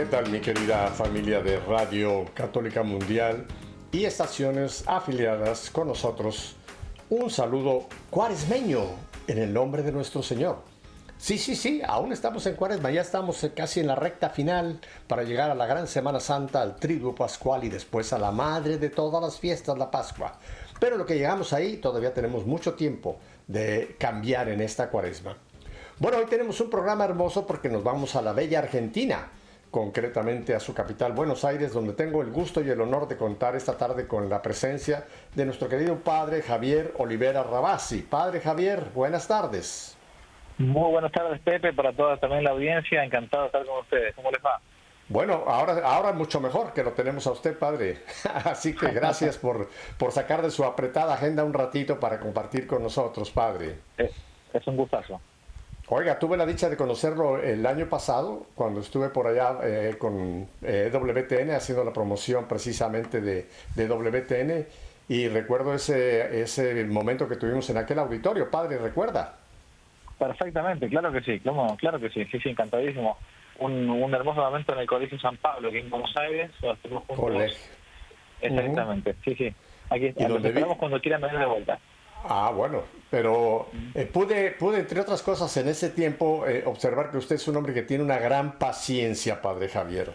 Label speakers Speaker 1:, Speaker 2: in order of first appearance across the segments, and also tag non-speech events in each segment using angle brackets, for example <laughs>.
Speaker 1: ¿Qué tal mi querida familia de Radio Católica Mundial y estaciones afiliadas con nosotros? Un saludo cuaresmeño en el nombre de nuestro Señor. Sí, sí, sí, aún estamos en cuaresma, ya estamos casi en la recta final para llegar a la gran Semana Santa, al Triduo Pascual y después a la madre de todas las fiestas, la Pascua. Pero lo que llegamos ahí todavía tenemos mucho tiempo de cambiar en esta cuaresma. Bueno, hoy tenemos un programa hermoso porque nos vamos a la bella Argentina concretamente a su capital Buenos Aires, donde tengo el gusto y el honor de contar esta tarde con la presencia de nuestro querido padre Javier Olivera Rabasi. Padre Javier, buenas tardes.
Speaker 2: Muy buenas tardes, Pepe, para toda también la audiencia. Encantado de estar con ustedes. ¿Cómo les va?
Speaker 1: Bueno, ahora, ahora mucho mejor que lo tenemos a usted, padre. <laughs> Así que gracias por, por sacar de su apretada agenda un ratito para compartir con nosotros, padre.
Speaker 2: Es, es un gustazo.
Speaker 1: Oiga, tuve la dicha de conocerlo el año pasado, cuando estuve por allá eh, con eh, WTN haciendo la promoción precisamente de, de, WTN y recuerdo ese, ese momento que tuvimos en aquel auditorio. Padre, ¿recuerda?
Speaker 2: Perfectamente, claro que sí, claro, claro que sí, sí, sí, encantadísimo. Un, un hermoso momento en el Colegio San Pablo, aquí en Buenos Aires.
Speaker 1: Colegio.
Speaker 2: Exactamente, uh -huh. sí, sí. Aquí esperamos cuando quieran venir de vuelta.
Speaker 1: Ah, bueno, pero eh, pude, pude, entre otras cosas, en ese tiempo eh, observar que usted es un hombre que tiene una gran paciencia, padre Javier.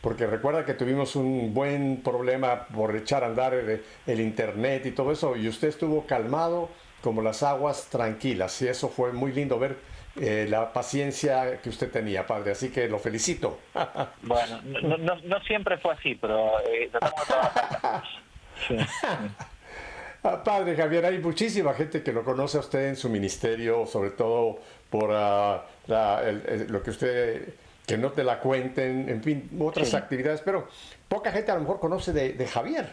Speaker 1: Porque recuerda que tuvimos un buen problema por echar a andar el, el, internet y todo eso, y usted estuvo calmado como las aguas tranquilas, y eso fue muy lindo ver eh, la paciencia que usted tenía, padre, así que lo felicito. <laughs>
Speaker 2: bueno, no, no, no siempre fue así, pero eh, tratamos de trabajar. <laughs> Sí.
Speaker 1: Ah, padre Javier, hay muchísima gente que lo conoce a usted en su ministerio, sobre todo por uh, la, el, el, lo que usted, que no te la cuenten, en fin, otras sí. actividades, pero poca gente a lo mejor conoce de, de Javier,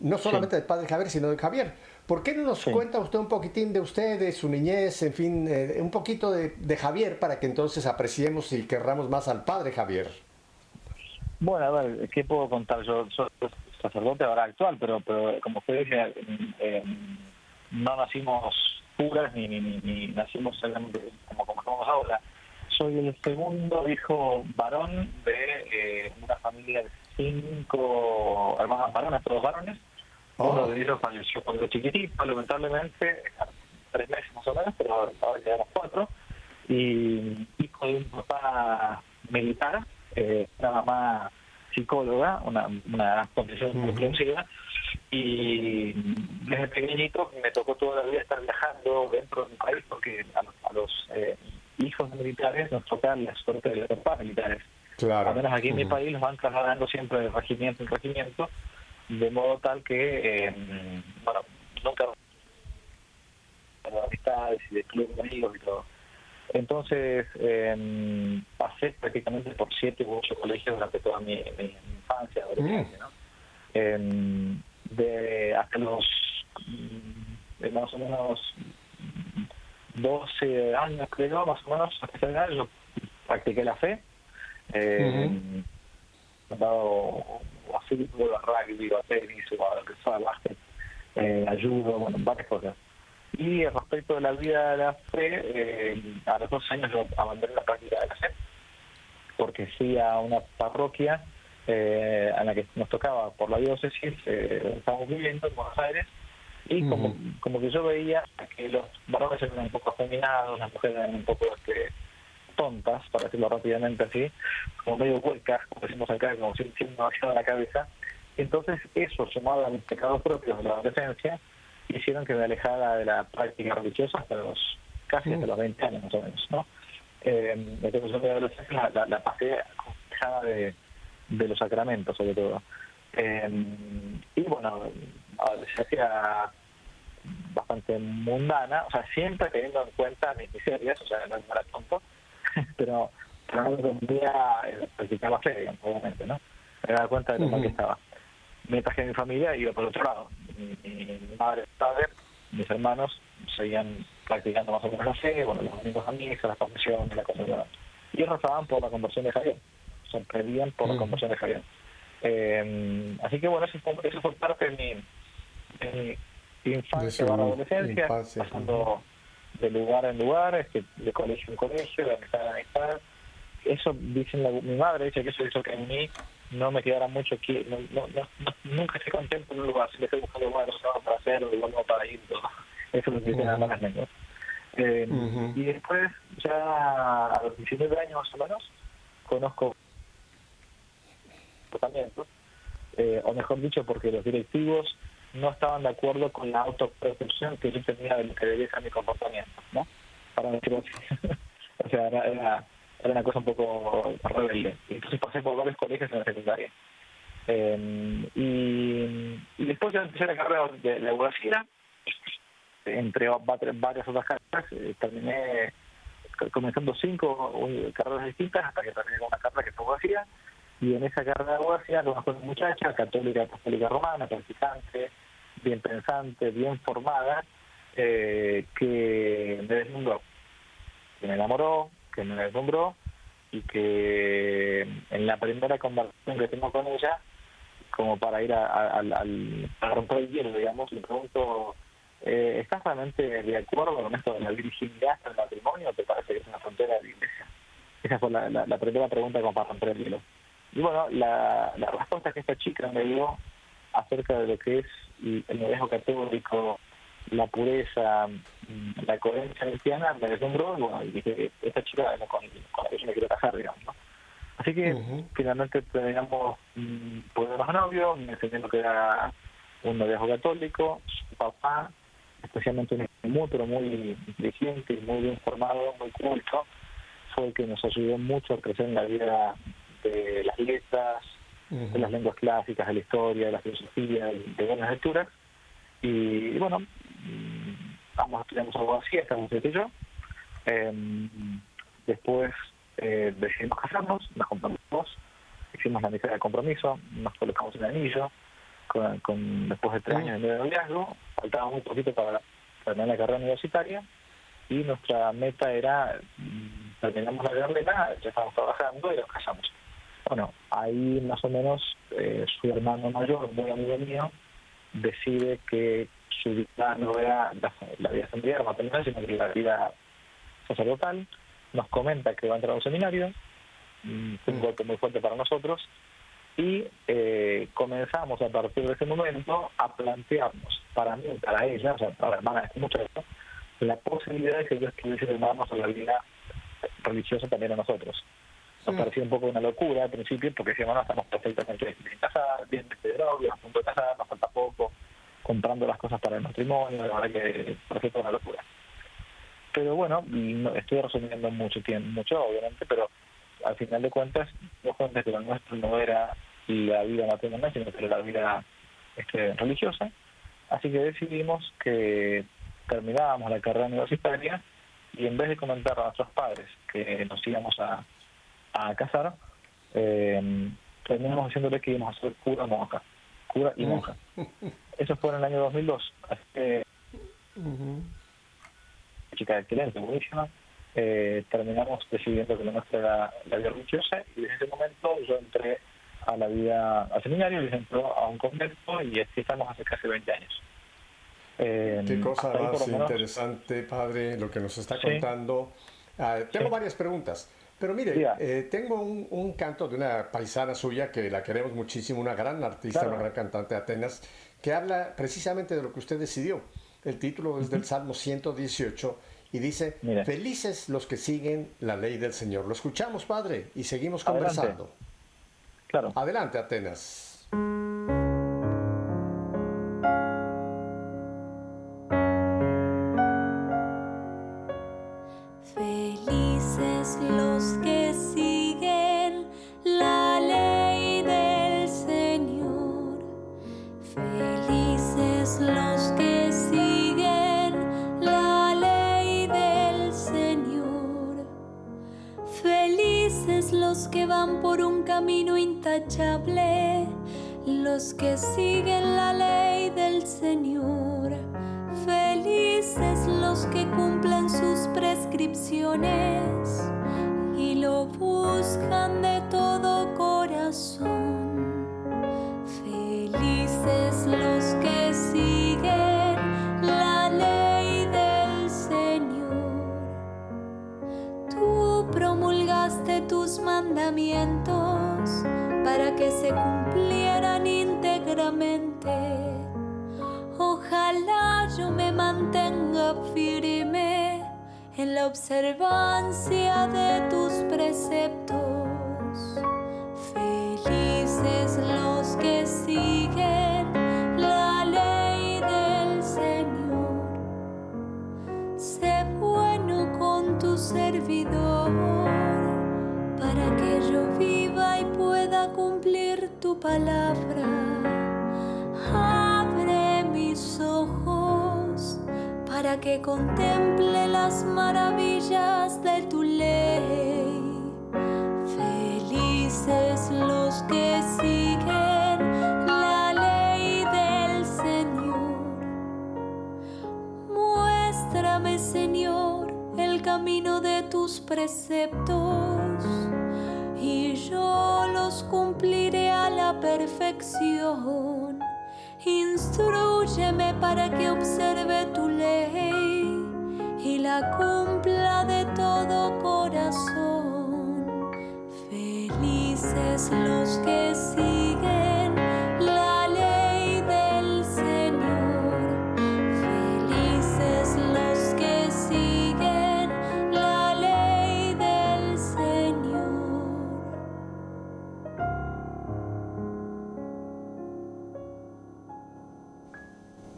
Speaker 1: no solamente sí. del padre Javier, sino de Javier. ¿Por qué no nos sí. cuenta usted un poquitín de usted, de su niñez, en fin, eh, un poquito de, de, Javier para que entonces apreciemos y querramos más al padre Javier?
Speaker 2: Bueno, a ver, ¿qué puedo contar? Yo, yo sacerdote ahora actual, pero, pero como usted dice, eh, no nacimos puras ni, ni, ni, ni nacimos como, como estamos ahora. Soy el segundo hijo varón de eh, una familia de cinco hermanos varones, todos varones. Oh. Uno de ellos falleció cuando chiquitito, lamentablemente, tres meses más o menos, pero ahora quedamos cuatro. Y hijo de un papá militar, eh, una mamá psicóloga, una, una condición muy comprensiva, y desde pequeñito me tocó toda la vida estar viajando dentro de mi país, porque a los, a los eh, hijos militares nos toca la suerte de los papás militares.
Speaker 1: Claro.
Speaker 2: Al menos aquí uh -huh. en mi país los van trasladando siempre de regimiento en regimiento, de modo tal que, eh, bueno, nunca de amistades y de clubes de amigos y todo. Entonces eh, pasé prácticamente por siete u ocho colegios durante toda mi, infancia, adolescencia, ¿no? Eh, de hasta los de más o menos 12 años creo, más o menos, hasta ese año yo practiqué la fe. Eh, uh -huh. dado a fútbol, a rugby, a tenis, o a lo que sea, básquet, eh, ayudo, bueno, varias cosas. Y respecto de la vida de la fe, eh, a los dos años yo abandoné la práctica de la fe, porque fui a una parroquia eh, a la que nos tocaba por la diócesis, eh, estábamos viviendo en Buenos Aires, y como, uh -huh. como que yo veía que los varones eran un poco afeminados, las mujeres eran un poco este, tontas, para decirlo rápidamente así, como medio huecas, como decimos acá, como si sin demasiado la cabeza. Entonces eso, sumado a mis pecados propios de la adolescencia, hicieron que me alejara de la práctica religiosa hasta los casi hasta los 20 años más o menos, ¿no? Eh, entonces yo adolescencia la, la, la pasé alejada de, de los sacramentos sobre todo. Eh, y bueno, adolescencia bastante mundana, o sea, siempre teniendo en cuenta mis miserias, o sea, no era tonto, <laughs> pero pero no me permitía eh, practicar la fe, obviamente, ¿no? Me daba cuenta de lo mal que estaba. Mientras que mi familia iba por otro lado. Mi, mi madre, mi padre, mis hermanos seguían practicando más o menos la fe, bueno, los amigos a misa, las confesiones, la cosa Y ellos rezaban por la conversión de Javier, se pedían por la conversión de Javier. Eh, así que bueno, eso fue, eso fue parte de mi, de mi infancia adolescencia,
Speaker 1: infancia,
Speaker 2: pasando de lugar en lugar, este, de colegio en colegio, de amistad en amistad. Eso, dicen la- mi madre, dice que eso hizo que en mí no me quedara mucho aquí, no, no, no, nunca estoy contento en un lugar, siempre estoy buscando lugares para hacer, lugares nuevos para ir, todo. eso es lo que dicen las malas lenguas. Eh. Y después, ya a los 19 años más o menos, conozco comportamientos, eh, o mejor dicho, porque los directivos no estaban de acuerdo con la autopercepción que yo tenía de lo que debía ser mi comportamiento, ¿no? Para decirlo así. <laughs> o sea, era, era, era una cosa un poco rebelde. Entonces pasé por varios colegios en la secundaria. Eh, y, después ya empecé la carrera de la abogacía, entre va- varias otras carreras, eh, terminé comenzando cinco carreras distintas hasta que terminé con una carrera que es abogacía y en esa carrera de abogacía conozco una muchacha católica apostólica romana, practicante, bien pensante, bien formada, eh, que me deslumbró, que me enamoró, que me deslumbró y que en la primera conversación que tengo con ella, como para ir a, al- a romper el hielo, digamos, le pregunto, eh, ¿estás realmente de acuerdo con esto de la virginidad hasta el matrimonio o te parece que es una frontera de la iglesia? Esa fue la, la- la primera pregunta como para romper el hielo. Y bueno, la, la respuesta que esta chica me dio acerca de lo que es el noviazgo católico, la pureza, mm, la coherencia cristiana, me deslumbró bueno, y dije, esta chica es con, con la que yo me quiero casar, digamos, ¿no? Así que finalmente terminamos mm, poniéndonos novios, me enseñó lo que era un noviazgo católico, su papá, especialmente muy, pero muy inteligente y muy bien formado, muy culto, fue el que nos ayudó mucho a crecer en la vida de las letras, de las lenguas clásicas, de la historia, de la filosofía, de, buenas lecturas. Y, bueno, ambos estudiamos abogacía, estamos y yo. Em, después eh, decidimos casarnos, nos comprometimos, hicimos la misa de compromiso, nos colocamos el anillo, con, con- después de tres
Speaker 1: Mm.
Speaker 2: años de noviazgo, faltaba muy poquito para terminar la carrera universitaria y nuestra meta era, mm, terminamos la carrera, ya estamos trabajando y nos casamos. Bueno, ahí más o menos eh, su hermano mayor, muy amigo mío, decide que su vida no era la, la vida familiar, maternal, sino que la vida sacerdotal. Nos comenta que va a entrar a un seminario, mm, fue un golpe muy fuerte para nosotros, y eh, comenzamos a partir de ese momento a plantearnos, para mí, para ella, o sea, para la hermana de este muchacho, la posibilidad de que Dios pudiese llamarnos a la vida religiosa también a nosotros. Nos parecía un poco una locura al principio, porque decíamos, no, estamos perfectamente bien casados, bien de novio, a punto de casar, nos falta poco, comprando las cosas para el matrimonio, la verdad que parecía toda una locura. Pero bueno, no- estoy resumiendo mucho tiempo, mucho obviamente, pero al final de cuentas, nos cuenta que lo nuestro no era la vida matrimonial, sino que era la vida este, religiosa. Así que decidimos que terminábamos la carrera universitaria y en vez de comentar a nuestros padres que nos íbamos a, a casar, eh, terminamos diciéndoles que íbamos a ser cura monja, cura y monja. Eso fue en el año 2002. Así que chica excelente, buenísima. Eh, terminamos decidiendo que lo nuestro era la vida religiosa y desde ese momento yo entré a la vida, al seminario, y entró a un convento y así estamos hace casi 20 años. Eh,
Speaker 1: Qué cosa
Speaker 2: ahí por
Speaker 1: más
Speaker 2: menos-
Speaker 1: interesante, padre, lo que nos está
Speaker 2: Sí.
Speaker 1: contando. Ah, tengo
Speaker 2: Sí.
Speaker 1: varias preguntas, pero mire, eh, tengo un, un canto de una paisana suya que la queremos muchísimo, una gran artista,
Speaker 2: Claro.
Speaker 1: una gran cantante de Atenas, que habla precisamente de lo que usted decidió. El título es del Salmo 118 y dice,
Speaker 2: Mire.
Speaker 1: felices los que siguen la ley del Señor. Lo escuchamos, padre, y seguimos
Speaker 2: Adelante.
Speaker 1: conversando.
Speaker 2: Claro.
Speaker 1: Adelante, Atenas.
Speaker 3: Observancia de tus preceptos. Felices los que siguen la ley del Señor. Sé bueno con tu servidor para que yo viva y pueda cumplir tu palabra. Abre mis ojos para que contemple las maravillas de tu ley. Felices los que siguen la ley del Señor. Muéstrame, Señor, el camino de tus preceptos y yo los cumpliré a la perfección.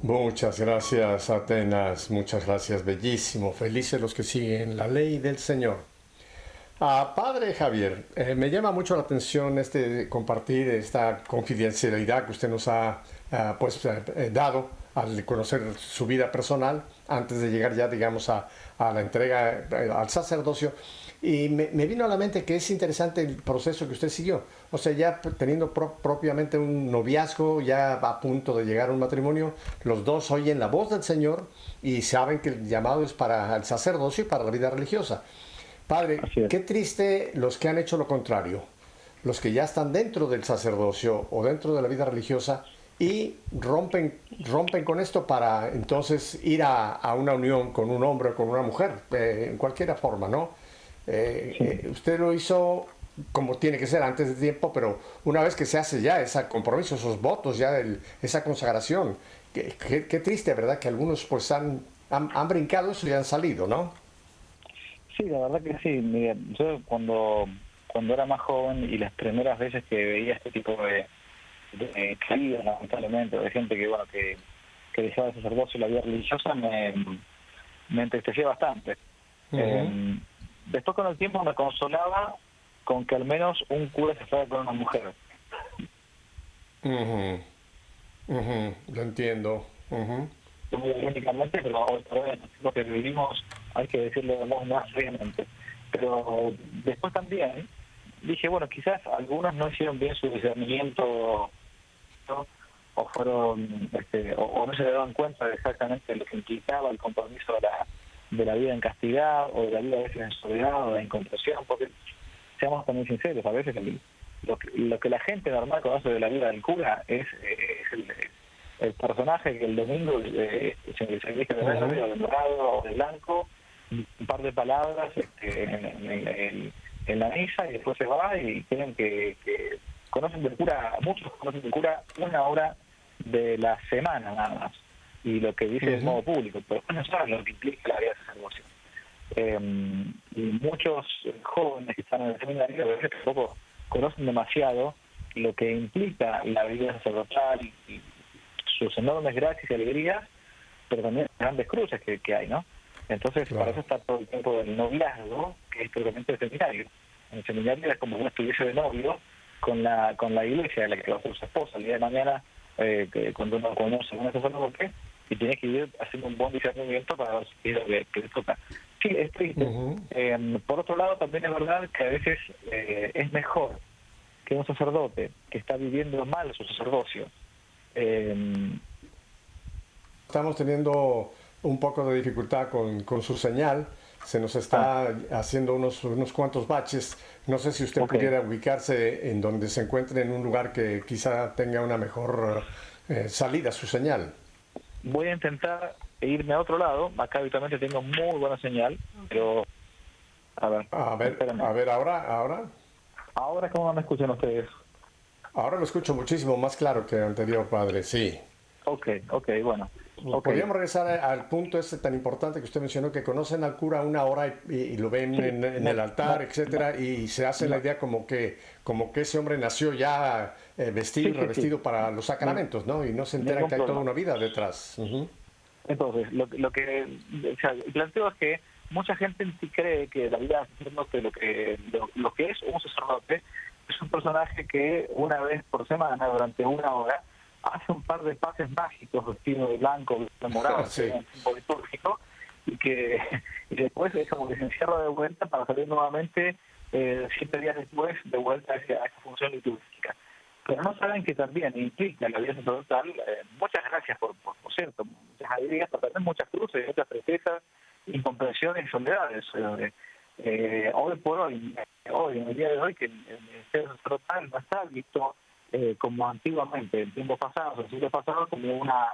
Speaker 1: Muchas gracias, Atenas. Muchas gracias, bellísimo. Felices los que siguen la ley del Señor. Ah, padre Javier, eh, me llama mucho la atención este compartir esta confidencialidad que usted nos ha ah, pues, eh, eh, dado al conocer su vida personal antes de llegar ya, digamos, a, a la entrega eh, al sacerdocio. Y me, me vino a la mente que es interesante el proceso que usted siguió. O sea, ya teniendo pro- propiamente un noviazgo, ya a punto de llegar a un matrimonio, los dos oyen la voz del Señor y saben que el llamado es para el sacerdocio y para la vida religiosa. Padre, qué triste los que han hecho lo contrario, los que ya están dentro del sacerdocio o dentro de la vida religiosa y rompen, rompen con esto para entonces ir a, a una unión con un hombre o con una mujer, eh, en cualquier forma, ¿no? Eh, eh, usted lo hizo como tiene que ser antes de tiempo, pero una vez que se hace ya ese compromiso, esos votos, ya el- esa consagración, qué, qué- qué triste, ¿verdad? Que algunos pues han, han, han brincado eso y han salido, ¿no?
Speaker 2: Sí, la verdad que sí. Mira, yo cuando cuando era más joven y las primeras veces que veía este tipo de, caídas, lamentablemente, de gente que bueno que, que dejaba el sacerdocio y la vida religiosa, me, me entristecía bastante. Eh, después con el tiempo me consolaba con que al menos un cura se fuera con una mujer.
Speaker 1: Ujú. Ujú, Lo entiendo.
Speaker 2: Muy irónicamente, pero hoy tiempo que vivimos hay que decirlo de modo más seriamente. Pero después también dije, bueno, quizás algunos no hicieron bien su discernimiento o fueron este, o, o no se daban cuenta de exactamente lo que implicaba el compromiso de la, de la vida en castidad o de la vida a veces en soledad o de incomprensión, porque seamos también sinceros, a veces el- lo, que, lo que la gente normal conoce de la vida del cura es, eh, es el, el personaje que el domingo eh, se, viste de verde o de dorado o de blanco, un par de palabras este, en, en- en- en la misa y después se va y tienen que, que conocen del cura, muchos conocen del cura una hora de la semana nada más y lo que dice de
Speaker 1: Ujú.
Speaker 2: modo público, pero no saben lo que implica la vida de sacerdocio. Eh, y muchos jóvenes que están en el seminario a veces tampoco conocen demasiado lo que implica la vida sacerdotal y, y sus enormes gracias y alegrías, pero también las grandes cruces que, que hay, ¿no? Entonces,
Speaker 1: Claro.
Speaker 2: para eso está todo el tiempo del noviazgo, que es propiamente el seminario. En el seminario es como uno estuviese de novio con la con la iglesia de la que va a ser su esposa. El día de mañana, eh, que cuando uno conoce a un sacerdote, y tiene que ir haciendo un buen discernimiento para ver si es lo que, que le toca. Sí, es triste.
Speaker 1: Ujú.
Speaker 2: Eh, por otro lado, también es verdad que a veces eh, es mejor que un sacerdote que está viviendo mal su sacerdocio. eh,
Speaker 1: Estamos teniendo un poco de dificultad con, con su señal. Se nos está haciendo unos, unos cuantos baches. No sé si usted pudiera ubicarse en donde se encuentre en un lugar que quizá tenga una mejor eh, salida a su señal.
Speaker 2: voy a intentar irme a otro lado. Acá habitualmente tengo muy buena señal, pero... A ver,
Speaker 1: A ver,
Speaker 2: espérame.
Speaker 1: a ver ahora, ahora.
Speaker 2: Ahora, ¿cómo me escuchan ustedes?
Speaker 1: Ahora lo escucho muchísimo más claro que anterior, padre. Sí.
Speaker 2: Ok, ok, bueno. Ok.
Speaker 1: Podríamos regresar al punto este tan importante que usted mencionó, que conocen al cura una hora y, y lo ven
Speaker 2: Sí,
Speaker 1: en, en
Speaker 2: no,
Speaker 1: el altar,
Speaker 2: no,
Speaker 1: etcétera, y se hace la idea como que, como que ese hombre nació ya eh, vestido y
Speaker 2: Sí,
Speaker 1: revestido
Speaker 2: sí.
Speaker 1: para los sacramentos, ¿no? Y no se entera que hay toda una vida detrás. Ujú.
Speaker 2: Entonces, lo, lo que o sea, el planteo es que mucha gente sí cree que la vida de sacerdote, lo que, lo, lo que es un sacerdote, es un personaje que una vez por semana, durante una hora, hace un par de pases mágicos vestido de blanco, de morado,
Speaker 1: Sí.
Speaker 2: un litúrgico, y que <laughs> y después es como que se encierra de vuelta para salir nuevamente eh, siete días después de vuelta a esa, a esa función litúrgica. Pero no saben que también implica la vida sacerdotal eh, muchas gracias, por, por, por cierto, muchas alegrías, pero también muchas cruces, muchas tristezas, incomprensiones y soledades. Eh, eh, hoy por hoy, hoy, en el día de hoy, que el, el ministerio sacerdotal no está visto eh, como antiguamente, en tiempos pasados, en siglos pasados, como una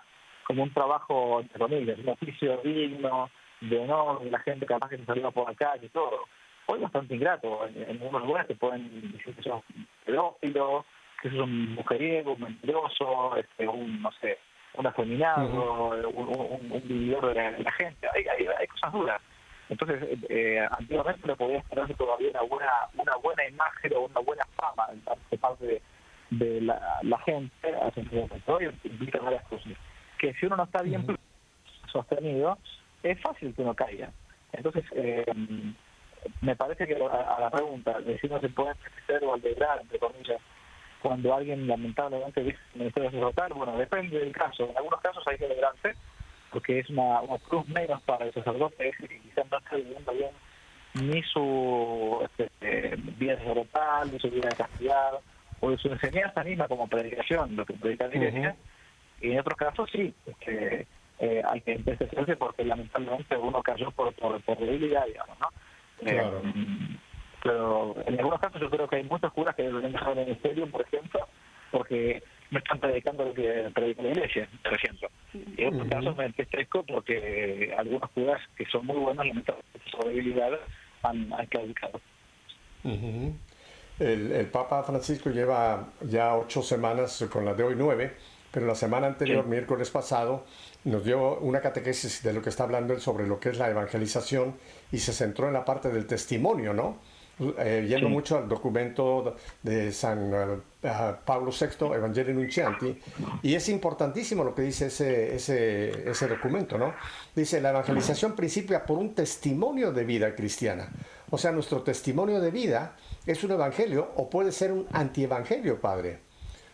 Speaker 2: como un trabajo, entre comillas, un oficio digno, de honor, de la gente capaz que se salía por la calle y todo. Hoy bastante ingrato, en, en algunos lugares te pueden decir que sos pedófilo, que sos un mujeriego, un mentiroso, este, un, no sé, un afeminado, un, un, un vividor de la, de la gente. Hay, hay, hay cosas duras. Entonces, eh, antiguamente le podía esperarse todavía una buena, una buena imagen o una buena fama de parte de, de la, la gente sacerdote. Hoy implica varias cosas. Que si uno no está bien sostenido, es fácil que uno caiga. Entonces, eh, me parece que a, a la pregunta de si uno se puede enriquecer o alegrar, entre comillas, cuando alguien lamentablemente dice que el ministerio sacerdotal, bueno, depende del caso. En algunos casos hay que alegrarse, porque es una, una cruz menos para el sacerdote, ese que quizás no está viviendo bien ni su este, eh, vida sacerdotal, ni su vida de castidad, o de su enseñanza misma como predicación, lo que predica la iglesia. Y en otros casos sí, este, eh, hay que entristecerse porque lamentablemente uno cayó por, por, por debilidad, digamos, ¿no? Eh,
Speaker 1: Claro.
Speaker 2: pero en algunos casos yo creo que hay muchos curas que deben dejar el ministerio, por ejemplo, porque no están predicando lo que predica la iglesia, por ejemplo. Y en otros
Speaker 1: Ujú.
Speaker 2: casos me entristezco porque algunos curas que son muy buenos, lamentablemente por su debilidad, han, han claudicado.
Speaker 1: El, el Papa Francisco lleva ya ocho semanas con la de hoy nueve, pero la semana anterior,
Speaker 2: Sí.
Speaker 1: miércoles pasado, nos dio una catequesis de lo que está hablando él sobre lo que es la evangelización y se centró en la parte del testimonio, ¿no? Eh, yendo
Speaker 2: Sí.
Speaker 1: mucho al documento de San eh, Pablo VI, Evangelii Nuncianti, y es importantísimo lo que dice ese, ese, ese documento, ¿no? Dice, la evangelización principia por un testimonio de vida cristiana. O sea, nuestro testimonio de vida es un evangelio o puede ser un antievangelio, Padre.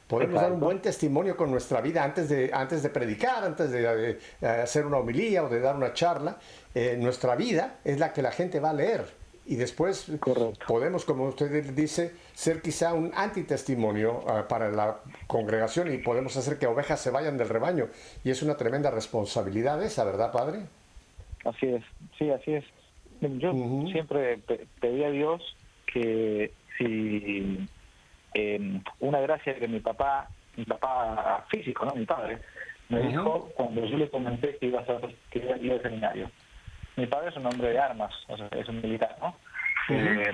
Speaker 1: Podemos dar un buen testimonio con nuestra vida antes de, antes de predicar, antes de, eh, hacer una homilía o de dar una charla. Eh, nuestra vida es la que la gente va a leer. Y después
Speaker 2: Correcto.
Speaker 1: podemos, como usted dice, ser quizá un antitestimonio ah, para la congregación y podemos hacer que ovejas se vayan del rebaño. Y es una tremenda responsabilidad esa, ¿verdad, Padre?
Speaker 2: Así es, sí, así es. Yo siempre pe- pedí a Dios que si eh, una gracia que mi papá, mi papá físico, no mi padre, me
Speaker 1: Ujú.
Speaker 2: dijo cuando yo le comenté que iba a ser, que iba a ir al seminario. Mi padre es un hombre de armas, o sea, es un militar, ¿no? Eh,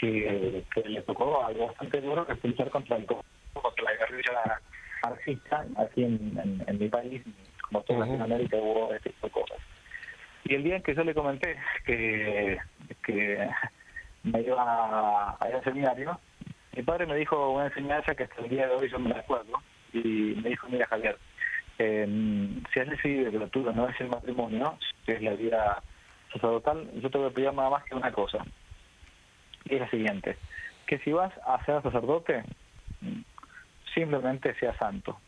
Speaker 2: que, que le tocó algo bastante duro que fue luchar contra el contra la guerrilla marxista aquí en, en, en mi país, como toda
Speaker 1: Ujú.
Speaker 2: Latinoamérica hubo este tipo de cosas. Y el día en que yo le comenté que, que me iba a, a ir al seminario, mi padre me dijo una enseñanza que hasta el día de hoy yo me la acuerdo, y me dijo, mira Javier, eh, si has decidido que lo tuyo no es el matrimonio, que es la vida sacerdotal, yo te voy a pedir nada más que una cosa, y es la siguiente, que si vas a ser sacerdote, simplemente sea santo.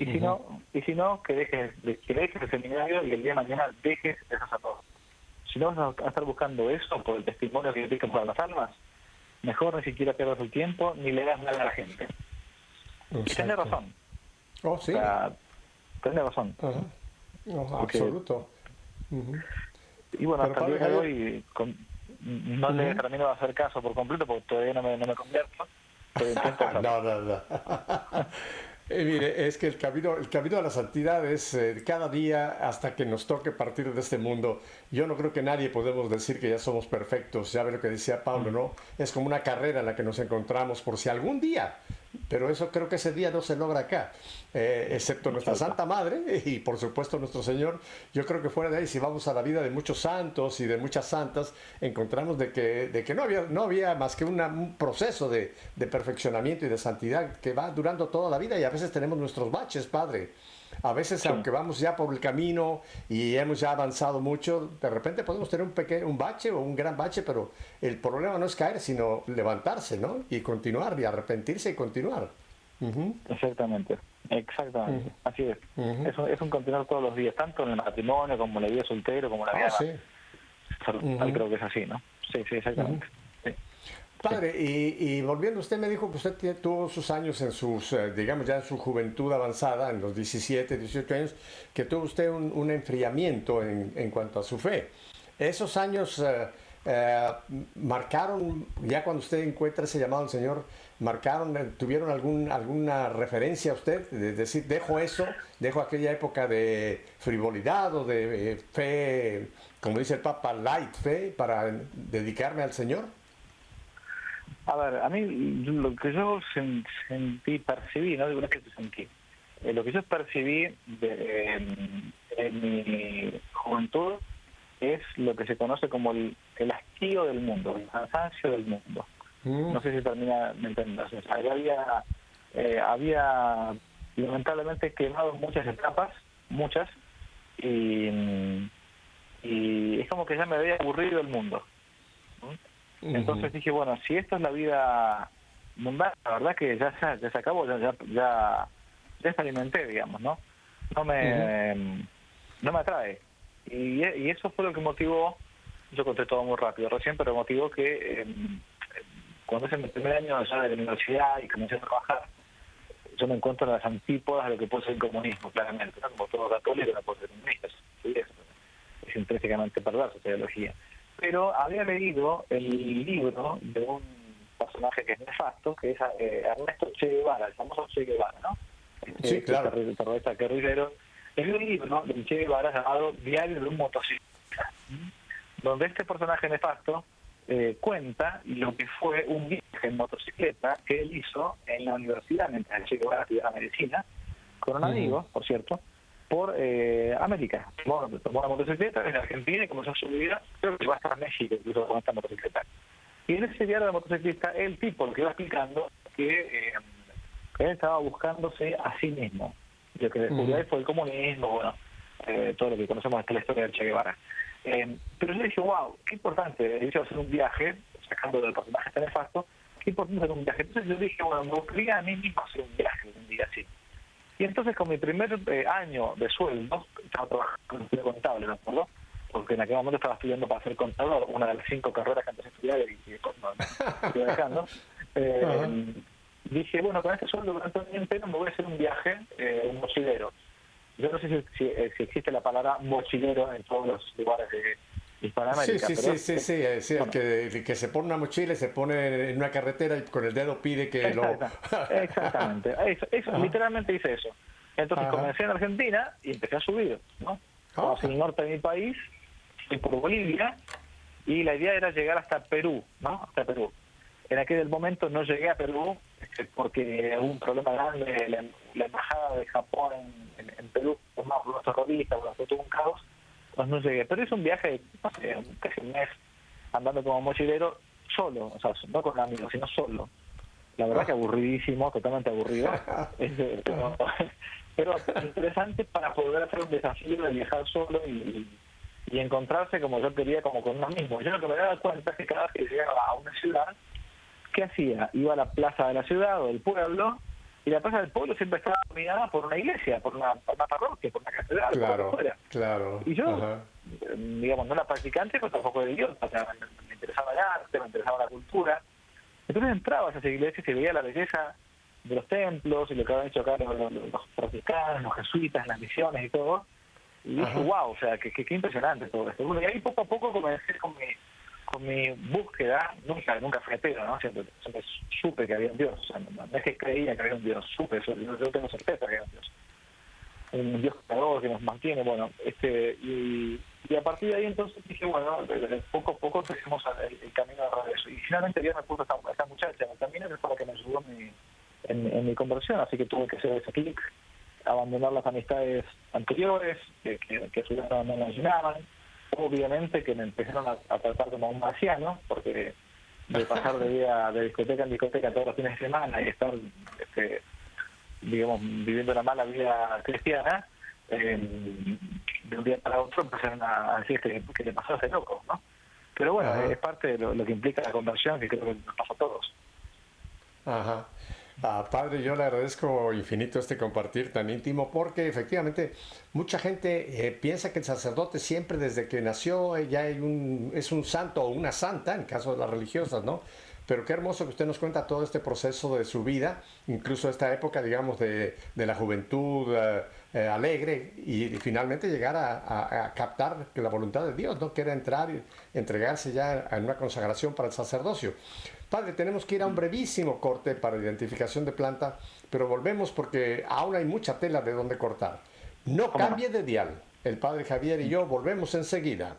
Speaker 2: Y si no, y si no que dejes, de- que dejes el seminario y el día de mañana dejes de sacerdote. Si no vas a estar buscando eso por el testimonio que tienes para las almas, mejor ni siquiera pierdas el tiempo ni le das nada a la gente. Y tenés
Speaker 1: Exacto.
Speaker 2: razón.
Speaker 1: Oh, sí.
Speaker 2: O sea, tenés razón.
Speaker 1: Ajá. No,
Speaker 2: Porque-
Speaker 1: absoluto.
Speaker 2: Y bueno,
Speaker 1: Pero,
Speaker 2: hasta el día de hoy con- no le
Speaker 1: Ujú.
Speaker 2: termino de hacer caso por completo porque todavía no me, no me convierto. <laughs> Pero intento
Speaker 1: no, no, no. Eh, mire, es que el camino, el camino a la santidad es eh, cada día hasta que nos toque partir de este mundo. Yo no creo que nadie podemos decir que ya somos perfectos. Ya ve lo que decía Pablo, ¿no? Es como una carrera en la que nos encontramos por si algún día. Pero eso creo que ese día no se logra acá, eh, excepto nuestra Santa Madre y por supuesto nuestro Señor. Yo creo que fuera de ahí, si vamos a la vida de muchos santos y de muchas santas, encontramos de que, de que no, había, no había más que una- un proceso de, de perfeccionamiento y de santidad que va durando toda la vida y a veces tenemos nuestros baches, Padre. A veces, aunque vamos ya por el camino y hemos ya avanzado mucho, de repente podemos tener un pequeño un bache o un gran bache, pero el problema no es caer, sino levantarse, ¿no? Y continuar, y arrepentirse y continuar.
Speaker 2: Exactamente, exactamente. Así es. Es, un, es un continuar todos los días, tanto en el matrimonio como en la vida soltero, como en la vida
Speaker 1: Ah, sí. Ujú.
Speaker 2: creo que es así, ¿no? Sí, sí, exactamente.
Speaker 1: Padre, y, y volviendo, usted me dijo que usted tuvo sus años en sus, eh, digamos ya en su juventud avanzada, en los 17, 18 años, que tuvo usted un, un enfriamiento en, en cuanto a su fe. Esos años eh, eh, marcaron, ya cuando usted encuentra ese llamado al Señor, marcaron, eh, tuvieron algún, alguna referencia a usted, de decir, dejo eso, dejo aquella época de frivolidad o de eh, fe, como dice el Papa, light fe, para dedicarme al Señor.
Speaker 2: A ver, a mí lo que yo sen- sentí, percibí, no digo no es que sentí, eh, lo que yo percibí de, en, en mi juventud es lo que se conoce como el, el hastío del mundo, el cansancio del mundo.
Speaker 1: Mm.
Speaker 2: No sé si termina de entender. O sea, había, eh, había lamentablemente quemado muchas etapas, muchas, y, y es como que ya me había aburrido el mundo. Entonces dije, bueno, si esto es la vida mundana, la verdad que ya, se- ya se acabó, ya, ya, ya, ya experimenté, digamos, ¿no? No me, no me atrae. Y, y eso fue lo que motivó, yo conté todo muy rápido recién, pero motivó que eh, cuando es en el primer año ya de la universidad y comencé a trabajar, yo me encuentro en las antípodas de lo que puede ser el comunismo, claramente, ¿no? Como todo católico no puede ser comunista, es, es intrínsecamente perverso esa ideología. Pero había leído el libro de un personaje que es nefasto, que es eh, Ernesto Che Guevara, el famoso Che Guevara, ¿no? Este,
Speaker 1: Sí, claro.
Speaker 2: terror- terrorista guerrillero. Es un libro de Che Guevara llamado Diario de un motociclista, donde este personaje nefasto eh, cuenta lo que fue un viaje en motocicleta que él hizo en la universidad mientras Che Guevara estudiaba medicina, con un amigo, por cierto, por eh, América. Tomó, tomó una motocicleta en Argentina y comenzó a subir, creo que va hasta México incluso con esta motocicleta. Y en ese diario de motociclista, el tipo lo que iba explicando que eh, él estaba buscándose a sí mismo. Lo que descubrió
Speaker 1: Ujú.
Speaker 2: ahí fue el comunismo, bueno, eh, todo lo que conocemos hasta la historia del Che Guevara. Eh, pero yo dije, wow, qué importante, de hecho, hacer un viaje, sacando del personaje este nefasto, qué importante hacer un viaje. Entonces yo dije, bueno, me gustaría a mí mismo hacer un viaje un día así. Y entonces con mi primer eh, año de sueldo, estaba trabajando en contable, ¿me acuerdo? Porque en aquel momento estaba estudiando para ser contador, una de las cinco carreras que empecé a estudiar y, y no, no, dejando. <laughs> Eh, dije, bueno, con este sueldo durante un año entero me voy a hacer un viaje, eh, un mochilero. Yo no sé si, si, eh, si existe la palabra mochilero en todos los lugares de Hispanoamérica.
Speaker 1: sí,
Speaker 2: pero
Speaker 1: sí, sí,
Speaker 2: es-
Speaker 1: sí, sí, el
Speaker 2: bueno,
Speaker 1: que, que se pone una mochila y se pone en una carretera y con el dedo pide que lo...
Speaker 2: Exacta- Exactamente, <laughs> eso, literalmente hice eso. Entonces comencé en Argentina y empecé a subir, ¿no? Como
Speaker 1: Ajá.
Speaker 2: el norte de mi país, fui por Bolivia y la idea era llegar hasta Perú, ¿no? Hasta Perú. En aquel momento no llegué a Perú este, porque hubo un problema grande, la, la embajada de Japón en, en- en Perú, por nuestros terroristas, bueno, fue todo un caos, pues no llegué. Pero es un viaje, no sé, casi un mes andando como mochilero solo, o sea, no con amigos, sino solo. La verdad que aburridísimo, totalmente aburrido. <laughs> Este, pero, pero interesante para poder hacer un desafío de viajar solo y, y encontrarse como yo quería, como con uno mismo. Yo lo que me daba cuenta es que cada vez que llegaba a una ciudad, ¿qué hacía? Iba a la plaza de la ciudad o del pueblo, y la plaza del pueblo siempre estaba dominada por una iglesia, por una, por una parroquia, por una catedral, por
Speaker 1: Claro,
Speaker 2: que fuera.
Speaker 1: claro.
Speaker 2: Y yo
Speaker 1: ajá.
Speaker 2: digamos, no era practicante, pero tampoco era idiota. O sea, me, me interesaba el arte, me interesaba la cultura. Entonces entraba a esas iglesias y veía la belleza de los templos y lo que habían hecho acá los, los, los franciscanos, los jesuitas, las misiones y todo. Y dije, wow, o sea, qué, qué, qué impresionante todo esto. Bueno, y ahí poco a poco comencé con mi, mi búsqueda, nunca nunca fui ateo, ¿no? Siempre, siempre supe que había un Dios. O sea, no, es que creía que había un Dios, supe, yo, yo tengo certeza que había un Dios. Un Dios creador que nos mantiene, bueno, este y, a partir de ahí entonces dije, bueno, poco a poco empecemos el, camino de regreso. Y finalmente Dios me puso esta, esta muchacha en el camino que fue la que me ayudó mi, en, en mi conversión, así que tuve que hacer ese clic, abandonar las amistades anteriores, que, que, que vez no, me llenaban, obviamente que me empezaron a, a tratar como un marciano, porque de <laughs> pasar de día de discoteca en discoteca todos los fines de semana y estar, este, digamos, viviendo una mala vida cristiana, eh, de un día para otro empezaron a decir que, que le pasó a ese loco, ¿no? Pero bueno,
Speaker 1: Ajá.
Speaker 2: es parte de lo, lo que implica la conversión, que creo que nos pasa a todos.
Speaker 1: Ajá. Ah, padre, yo le agradezco infinito este compartir tan íntimo porque efectivamente mucha gente eh, piensa que el sacerdote siempre desde que nació eh, ya es un santo o una santa, en caso de las religiosas, ¿no? Pero qué hermoso que usted nos cuenta todo este proceso de su vida, incluso esta época, digamos, de, de la juventud eh, alegre y finalmente llegar a, a- a captar la voluntad de Dios, ¿no? Que era entrar y entregarse ya en una consagración para el sacerdocio. Padre, tenemos que ir a un brevísimo corte para identificación de planta, pero volvemos porque aún hay mucha tela de donde cortar. No cambie de dial. El Padre Javier y yo volvemos enseguida.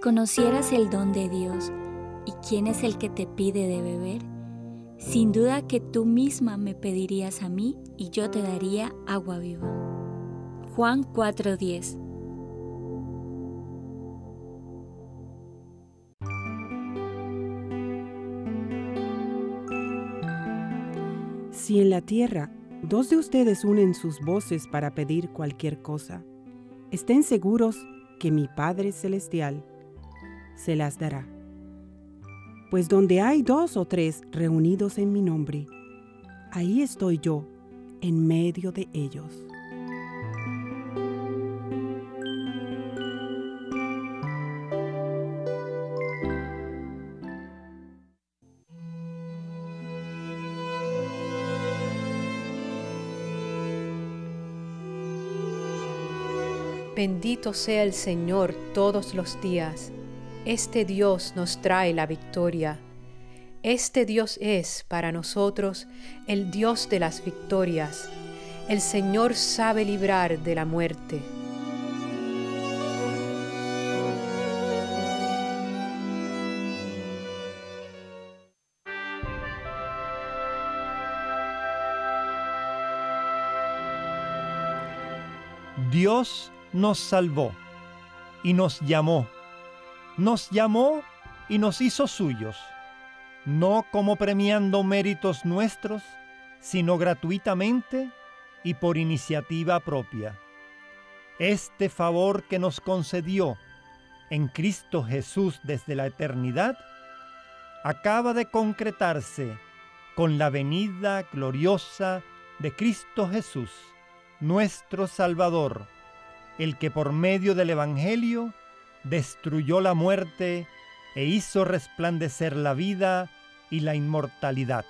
Speaker 3: Conocieras el don de Dios y quién es el que te pide de beber, sin duda que tú misma me pedirías a mí y yo te daría agua viva. Juan 4:10
Speaker 4: Si en la tierra dos de ustedes unen sus voces para pedir cualquier cosa, estén seguros que mi Padre Celestial se las dará. Pues donde hay dos o tres reunidos en mi nombre, ahí estoy yo en medio de ellos.
Speaker 5: Bendito sea el Señor todos los días. Este Dios nos trae la victoria. Este Dios es para nosotros el Dios de las victorias. El Señor sabe librar de la muerte.
Speaker 6: Dios nos salvó y nos llamó. Nos llamó y nos hizo suyos, no como premiando méritos nuestros, sino gratuitamente y por iniciativa propia. Este favor que nos concedió en Cristo Jesús desde la eternidad acaba de concretarse con la venida gloriosa de Cristo Jesús, nuestro Salvador, el que por medio del Evangelio destruyó la muerte e hizo resplandecer la vida y la inmortalidad.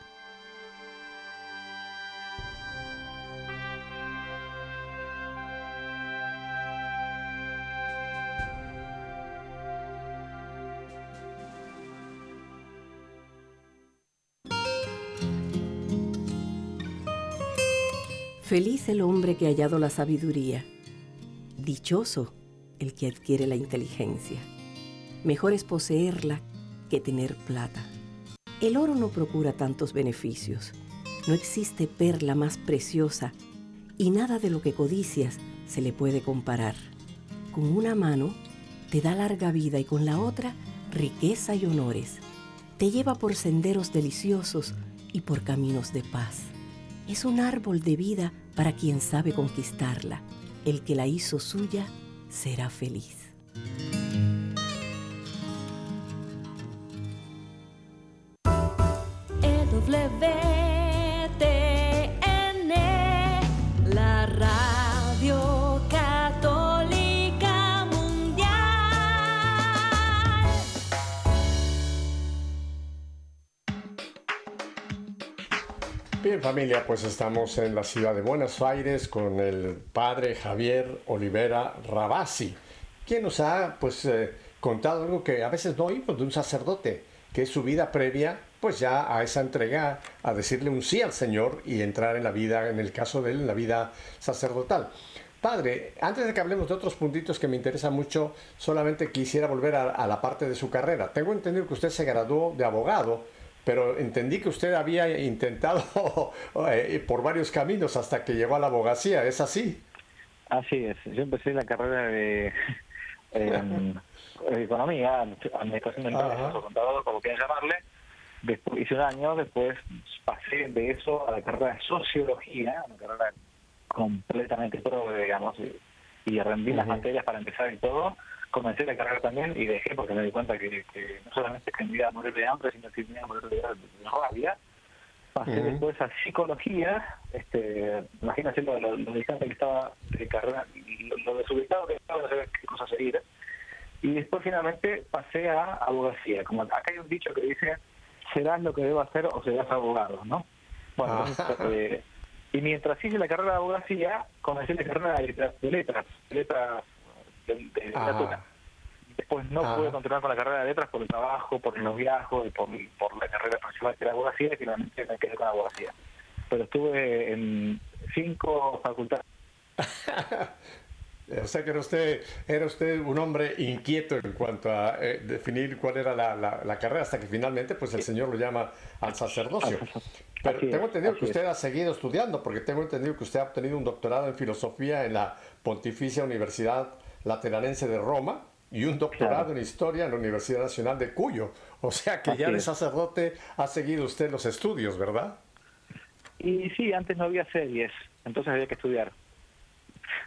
Speaker 7: Feliz el hombre que ha hallado la sabiduría. Dichoso el que adquiere la inteligencia. Mejor es poseerla que tener plata. El oro no procura tantos beneficios. No existe perla más preciosa y nada de lo que codicias se le puede comparar. Con una mano te da larga vida y con la otra riqueza y honores. Te lleva por senderos deliciosos y por caminos de paz. es un árbol de vida para quien sabe conquistarla. El que la hizo suya será feliz.
Speaker 1: Familia, pues estamos en la ciudad de Buenos Aires con el padre Javier Olivera Rabasi, quien nos ha pues eh, contado algo que a veces no oímos de un sacerdote, que es su vida previa pues ya a esa entrega, a decirle un sí al Señor y entrar en la vida, en el caso de él, en la vida sacerdotal. Padre, antes de que hablemos de otros puntitos que me interesan mucho, solamente quisiera volver a, a la parte de su carrera. Tengo entendido que usted se graduó de abogado, pero entendí que usted había intentado <laughs> eh, por varios caminos hasta que llegó a la abogacía, ¿es así?
Speaker 2: Así es, yo empecé la carrera de <laughs> em, economía, administración de empresas o contador, como quieran llamarle, después hice un año, después pasé de eso a la carrera de sociología, una carrera completamente pro, digamos, y, y rendí las materias para empezar y todo. Comencé la carrera también y dejé porque me di cuenta que, que no solamente que me iba a morir de hambre, sino que me iba a morir de, rabia. Pasé después a psicología, este, imagínate lo, lo, lo distante que estaba de carrera, lo, lo desubicado que estaba, no sabía qué cosa seguir. Y después finalmente pasé a abogacía. Como acá hay un dicho que dice, serás lo que debo hacer o serás abogado, ¿no? Bueno, entonces, eh, y mientras hice la carrera de abogacía, comencé la carrera de letras, de letras, de letras de, de literatura. Después no
Speaker 1: Ajá.
Speaker 2: pude continuar con la carrera de letras por el trabajo, por los viajes y por, por la carrera principal que era abogacía y finalmente me quedé con abogacía. Pero estuve en cinco facultades. <laughs>
Speaker 1: O sea que era usted, era usted un hombre inquieto en cuanto a eh, definir cuál era la, la- la carrera, hasta que finalmente pues el Señor lo llama al sacerdocio. Pero
Speaker 2: es,
Speaker 1: tengo entendido que
Speaker 2: es.
Speaker 1: usted ha seguido estudiando, porque tengo entendido que usted ha obtenido un doctorado en filosofía en la Pontificia Universidad Lateranense de Roma y un doctorado
Speaker 2: Claro.
Speaker 1: en historia en la Universidad Nacional de Cuyo. O sea que ya de sacerdote ha seguido usted los estudios, ¿verdad?
Speaker 2: Y sí, antes no había series, entonces había que estudiar.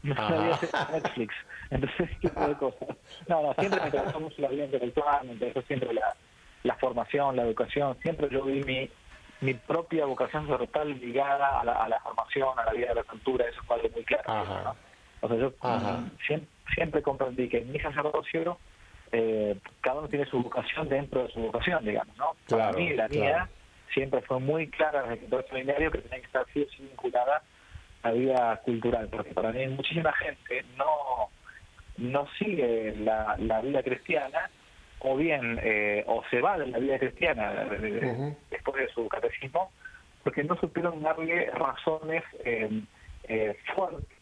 Speaker 2: No
Speaker 1: Ajá.
Speaker 2: había series en Netflix, entonces ese <laughs> tipo de cosas. No, no, siempre me interesó mucho la vida intelectual, me interesó siempre la, la formación, la educación. Siempre yo vi mi, mi propia vocación sacerdotal ligada a la, a la formación, a la vida de la cultura, eso fue algo muy claro. ¿no? O sea, yo
Speaker 1: Ajá.
Speaker 2: siempre, siempre comprendí que en mi sacerdocio eh, cada uno tiene su vocación dentro de su vocación, digamos, ¿no? Para mí, la
Speaker 1: claro.
Speaker 2: mía siempre fue muy clara desde que al seminario que tenía que estar sí vinculada a la vida cultural, porque para mí muchísima gente no, no sigue la, la vida cristiana o bien eh, o se va de la vida cristiana de- de- de-
Speaker 1: Ujú.
Speaker 2: después de su catecismo porque no supieron darle razones eh, eh, fuertes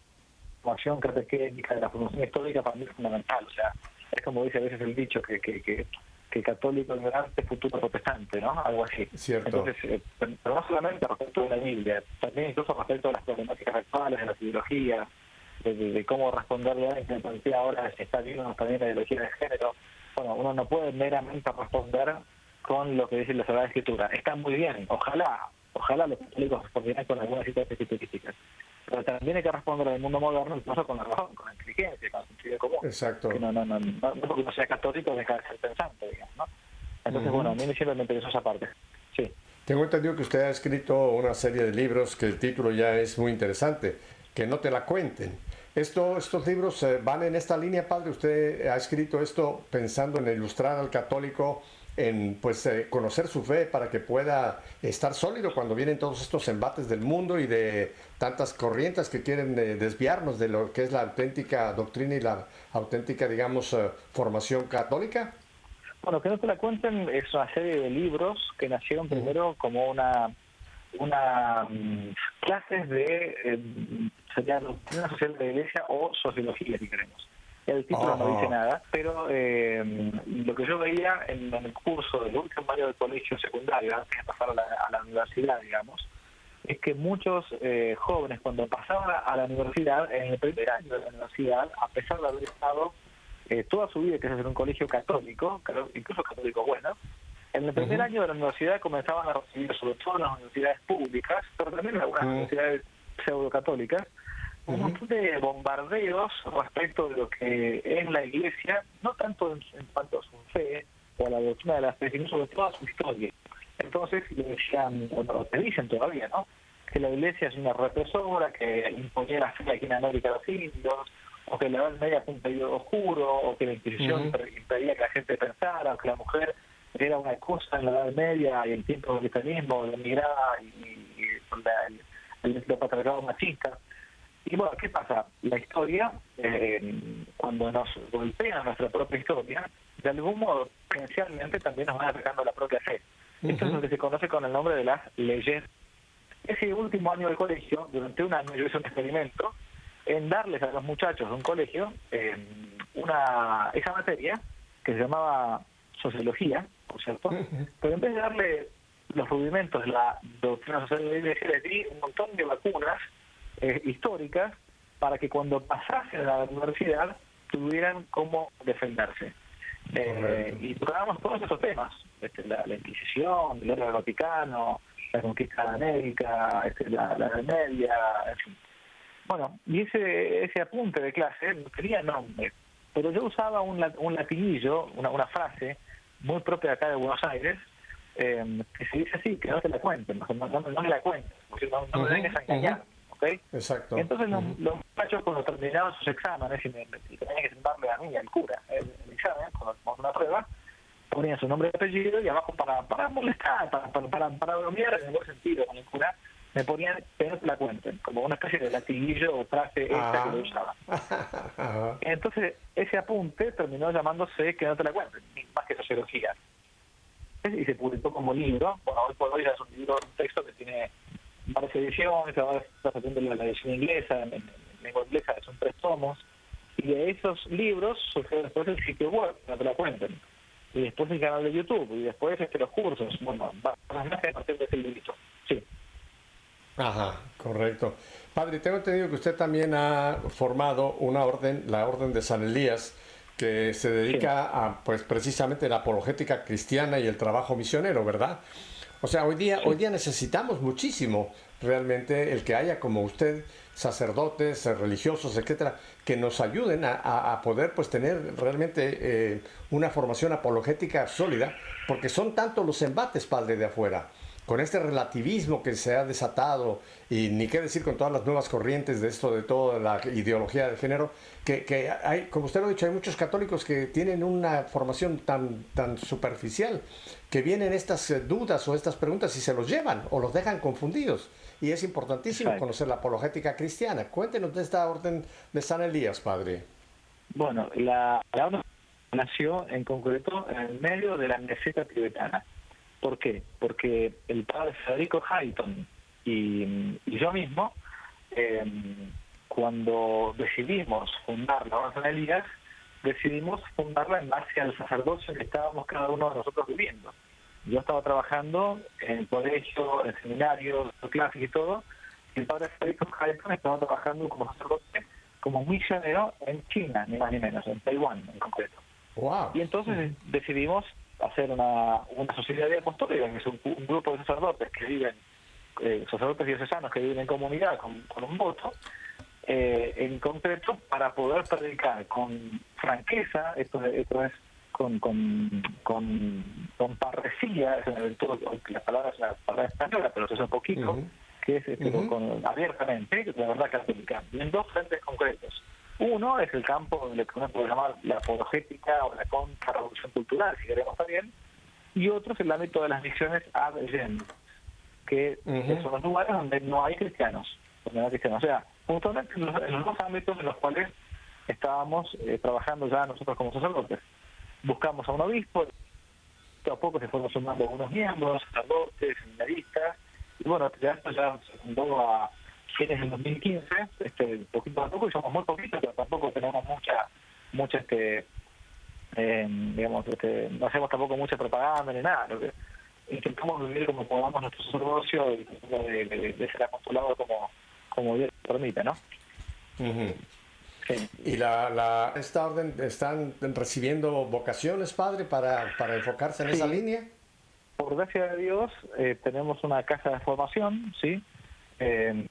Speaker 2: formación catequética de la formación histórica para mí es fundamental o sea es como dice a veces el dicho que que, que, que católico ignorante es futuro protestante no algo así
Speaker 1: Cierto.
Speaker 2: entonces eh, pero no solamente respecto de la Biblia también incluso respecto de las problemáticas actuales de la ideología de, de- de cómo responderle a me plantea ahora si está bien o no está bien la ideología de género. Bueno, uno no puede meramente responder con lo que dice la Sagrada Escritura. Está muy bien, ojalá, ojalá los católicos respondieran con algunas citas específicas. Pero también hay que responder al mundo moderno, incluso con la razón, con la inteligencia, con el sentido común.
Speaker 1: Exacto.
Speaker 2: Que no, no, no, no, porque sea católico deja de ser pensante, digamos, ¿no? Entonces, bueno, a mí siempre me interesó esa parte. Sí.
Speaker 1: Tengo entendido que usted ha escrito una serie de libros que el título ya es muy interesante, que no te la cuenten. Esto, estos libros eh, van en esta línea, padre. Usted ha escrito esto pensando en ilustrar al católico, en pues eh, conocer su fe para que pueda estar sólido cuando vienen todos estos embates del mundo y de tantas corrientes que quieren eh, desviarnos de lo que es la auténtica doctrina y la auténtica, digamos, eh, formación católica.
Speaker 2: Bueno, que no te la cuenten es una serie de libros que nacieron primero como una una mm, clases de eh, sería doctrina social de la iglesia o sociología si queremos el título no
Speaker 1: Ajá.
Speaker 2: dice nada pero eh, lo que yo veía en, en el curso del último año del colegio secundario antes de pasar a la, a la universidad digamos es que muchos eh, jóvenes cuando pasaban a la universidad en el primer año de la universidad a pesar de haber estado eh, toda su vida que es en un colegio católico, incluso católico bueno, En el primer año de la universidad comenzaban a recibir, sobre todo en las universidades públicas, pero también en algunas universidades pseudo-católicas, un montón de bombardeos respecto de lo que es la iglesia, no tanto en, en cuanto a su fe o a la doctrina de la fe, sino sobre todo a su historia. Entonces, le decían, o no, te dicen todavía, ¿no? Que la iglesia es una represora, que imponía la fe aquí en América a los indios, o que la Edad Media fue un periodo oscuro, o que la Inquisición impedía que la gente pensara, o que la mujer era una cosa en la Edad Media y el tiempo del cristianismo, la migrada y, y la- el, el, el patriarcado machista. Y bueno, ¿qué pasa? La historia, eh, cuando nos golpea nuestra propia historia, de algún modo, potencialmente también nos van atacando la propia fe. Esto es lo que se conoce con el nombre de las leyes. Ese último año del colegio, durante un año yo hice un experimento en darles a los muchachos de un colegio eh, una esa materia que se llamaba sociología, por cierto, pero en vez de darle los rudimentos de la doctrina social de la iglesia, les di un montón de vacunas eh, históricas para que cuando pasasen a la universidad tuvieran cómo defenderse. Eh, y tocábamos todos esos temas, este, la, la Inquisición, el orden vaticano, la conquista de América, este, la, la Edad Media, en fin. Bueno, y ese, ese apunte de clase no tenía nombre, pero yo usaba un, un latinillo, una, una frase muy propia de acá de Buenos Aires, eh, que se dice así, que no te la cuenten, no, no, no- me la cuenten, porque no, no me
Speaker 1: Ujú,
Speaker 2: vengas a engañar, ¿ok?
Speaker 1: Exacto.
Speaker 2: Entonces los, los muchachos cuando terminaban sus exámenes y, me, me- y tenían que sentarle a mí, al cura, el, el examen, hacíamos una prueba, ponían su nombre y apellido y abajo para, para molestar, para, para, para, para bromear en el buen sentido con el cura, me ponían que no te la cuenten, como una especie de latiguillo o frase esta
Speaker 1: Ah.
Speaker 2: que lo usaba. <laughs> Entonces ese apunte terminó llamándose que no te la cuenten, más que sociología. Y se publicó como libro, bueno, hoy por hoy ya es un libro, un texto que tiene varias ediciones, ahora está haciendo la, edición inglesa, en, en lengua inglesa son tres tomos, y de esos libros surgió después el sitio web, no te la cuenten, y después el canal de YouTube, y después este, los cursos, bueno, que a partir de ese librito, sí.
Speaker 1: Ajá, correcto. Padre, tengo entendido que usted también ha formado una orden, la Orden de San Elías, que se dedica a, pues, precisamente la apologética cristiana y el trabajo misionero, ¿verdad? O sea, hoy día, hoy día necesitamos muchísimo realmente el que haya como usted sacerdotes, religiosos, etcétera, que nos ayuden a, a- poder pues tener realmente eh, una formación apologética sólida, porque son tantos los embates, padre, de afuera. Con este relativismo que se ha desatado y ni qué decir con todas las nuevas corrientes de esto, de toda la ideología de género, que, que hay, como usted lo ha dicho, hay muchos católicos que tienen una formación tan, tan superficial que vienen estas eh, dudas o estas preguntas y se los llevan o los dejan confundidos. Y es importantísimo conocer la apologética cristiana. Cuéntenos de esta orden de San Elías, padre.
Speaker 2: Bueno, la, la ONU nació en concreto en el medio de la meseta tibetana. ¿Por qué? Porque el padre Federico Hayton y, y yo mismo, eh, cuando decidimos fundar la Orden de Elías, decidimos fundarla en base al sacerdocio que estábamos cada uno de nosotros viviendo. Yo estaba trabajando en el colegio, en el seminario, en clases y todo, y el padre Federico Hayton estaba trabajando como sacerdote, como misionero en China, ni más ni menos, en Taiwán en concreto.
Speaker 1: Wow.
Speaker 2: Y entonces decidimos hacer una, una sociedad de apostólica, que es un, un grupo de sacerdotes que viven, eh, sacerdotes diocesanos que viven en comunidad con, con un voto, eh, en concreto para poder predicar con franqueza, esto, es- esto es con, con, con, con parresía, es la palabra es una palabra española, pero se usa un poquito, que es este,
Speaker 1: Ujú.
Speaker 2: con, abiertamente, la verdad católica, en dos frentes concretos. Uno es el campo de lo que uno puede llamar la apologética o la contrarrevolución cultural, si queremos también, y otro es el ámbito de las misiones ad rem, que son los lugares donde no hay cristianos, donde no hay cristianos. O sea, justamente en los, dos ámbitos en los cuales estábamos eh, trabajando ya nosotros como sacerdotes. Buscamos a un obispo, a poco se fueron sumando algunos miembros, sacerdotes, seminaristas, y bueno, ya esto ya se fundó a fines del 2015, este, poquito a poco, y somos muy poquitos, pero tampoco tenemos mucha, mucha este, eh, digamos, este, no hacemos tampoco mucha propaganda ni nada, lo que intentamos vivir como podamos nuestro sacerdocio de, de- de ser apostolado como, como Dios permite, ¿no? Sí.
Speaker 1: ¿Y la, la, esta orden están recibiendo vocaciones, padre, para, para enfocarse en esa línea?
Speaker 2: por gracia de Dios, eh, tenemos una casa de formación, ¿sí? Eh,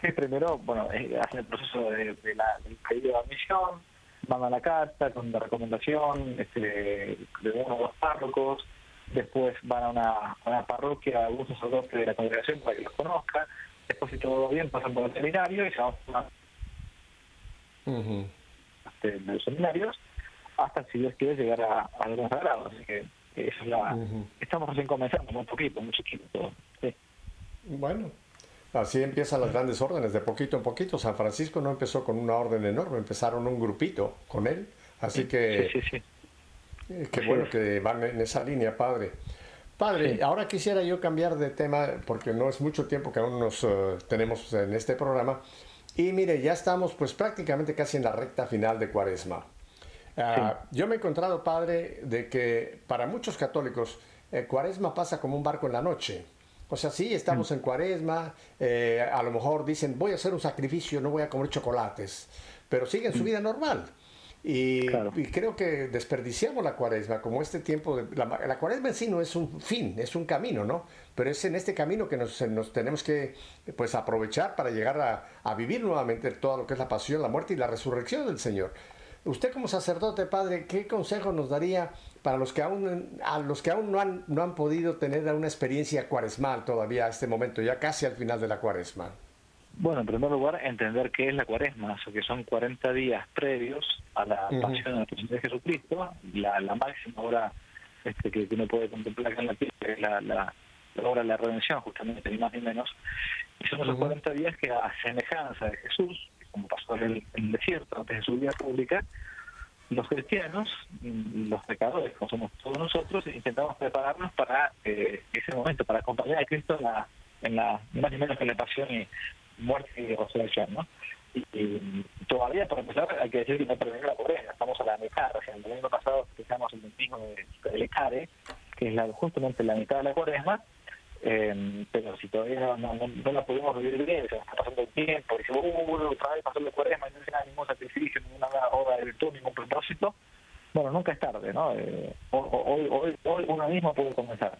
Speaker 2: que primero, bueno, eh, hacen el proceso de, de la, del pedido de admisión, mandan la carta con la recomendación este, de uno o dos párrocos, después van a una, a una parroquia, algún sacerdote de la congregación para que los conozca, después si todo va bien pasan por el seminario y se van formando este, los seminarios hasta si Dios quiere llegar a, a algún sagrado. Así que eso es la, estamos recién comenzando, muy poquito, muy chiquito todo. Sí.
Speaker 1: Bueno, así empiezan las grandes órdenes, de poquito en poquito. San Francisco no empezó con una orden enorme, empezaron un grupito con él. Así que,
Speaker 2: Sí, sí, sí.
Speaker 1: eh, qué
Speaker 2: Sí.
Speaker 1: bueno que van en esa línea, padre. Padre, ahora quisiera yo cambiar de tema porque no es mucho tiempo que aún nos eh, tenemos en este programa. Y mire, ya estamos pues prácticamente casi en la recta final de Cuaresma. Ah, Yo me he encontrado, padre, de que para muchos católicos eh, Cuaresma pasa como un barco en la noche. O sea, sí, estamos en Cuaresma, eh, a lo mejor dicen, voy a hacer un sacrificio, no voy a comer chocolates, pero siguen su vida normal. Y, y creo que desperdiciamos la cuaresma como este tiempo de... La, la cuaresma en sí no es un fin, es un camino, ¿no? Pero es en este camino que nos, nos tenemos que pues, aprovechar para llegar a, a vivir nuevamente todo lo que es la pasión, la muerte y la resurrección del Señor. Usted como sacerdote, padre, ¿qué consejo nos daría para los que aún, a los que aún no, han, no han podido tener una experiencia cuaresmal todavía a este momento, ya casi al final de la cuaresma?
Speaker 2: Bueno, en primer lugar, entender qué es la cuaresma, o sea, que son 40 días previos a la pasión de nuestro Señor Jesucristo, la, la máxima hora este, que, que uno puede contemplar acá en la tierra, que es la, la, la obra de la redención, justamente, ni más ni menos. Y son esos
Speaker 1: Ujú.
Speaker 2: 40 días que, a semejanza de Jesús, como pasó en el, en el desierto antes de su vida pública, los cristianos, mm, los pecadores, como somos todos nosotros, intentamos prepararnos para eh, ese momento, para acompañar a Cristo en la, en la, más ni menos que en la pasión y muerte y resurrección, ¿no? Y, todavía, para empezar, hay que decir que no terminó la cuaresma, estamos a la mitad, o sea, el domingo pasado festejamos el de, del Ecare, que es la, justamente la mitad de la cuaresma, eh, pero si todavía no, la pudimos vivir bien, se nos está pasando el tiempo, y decimos, uh, otra vez pasó la cuaresma, y no nada, ningún sacrificio, ninguna obra de virtud, ningún propósito, bueno, nunca es tarde, ¿no? Eh, ho- ho- hoy, hoy, hoy uno mismo puede comenzar.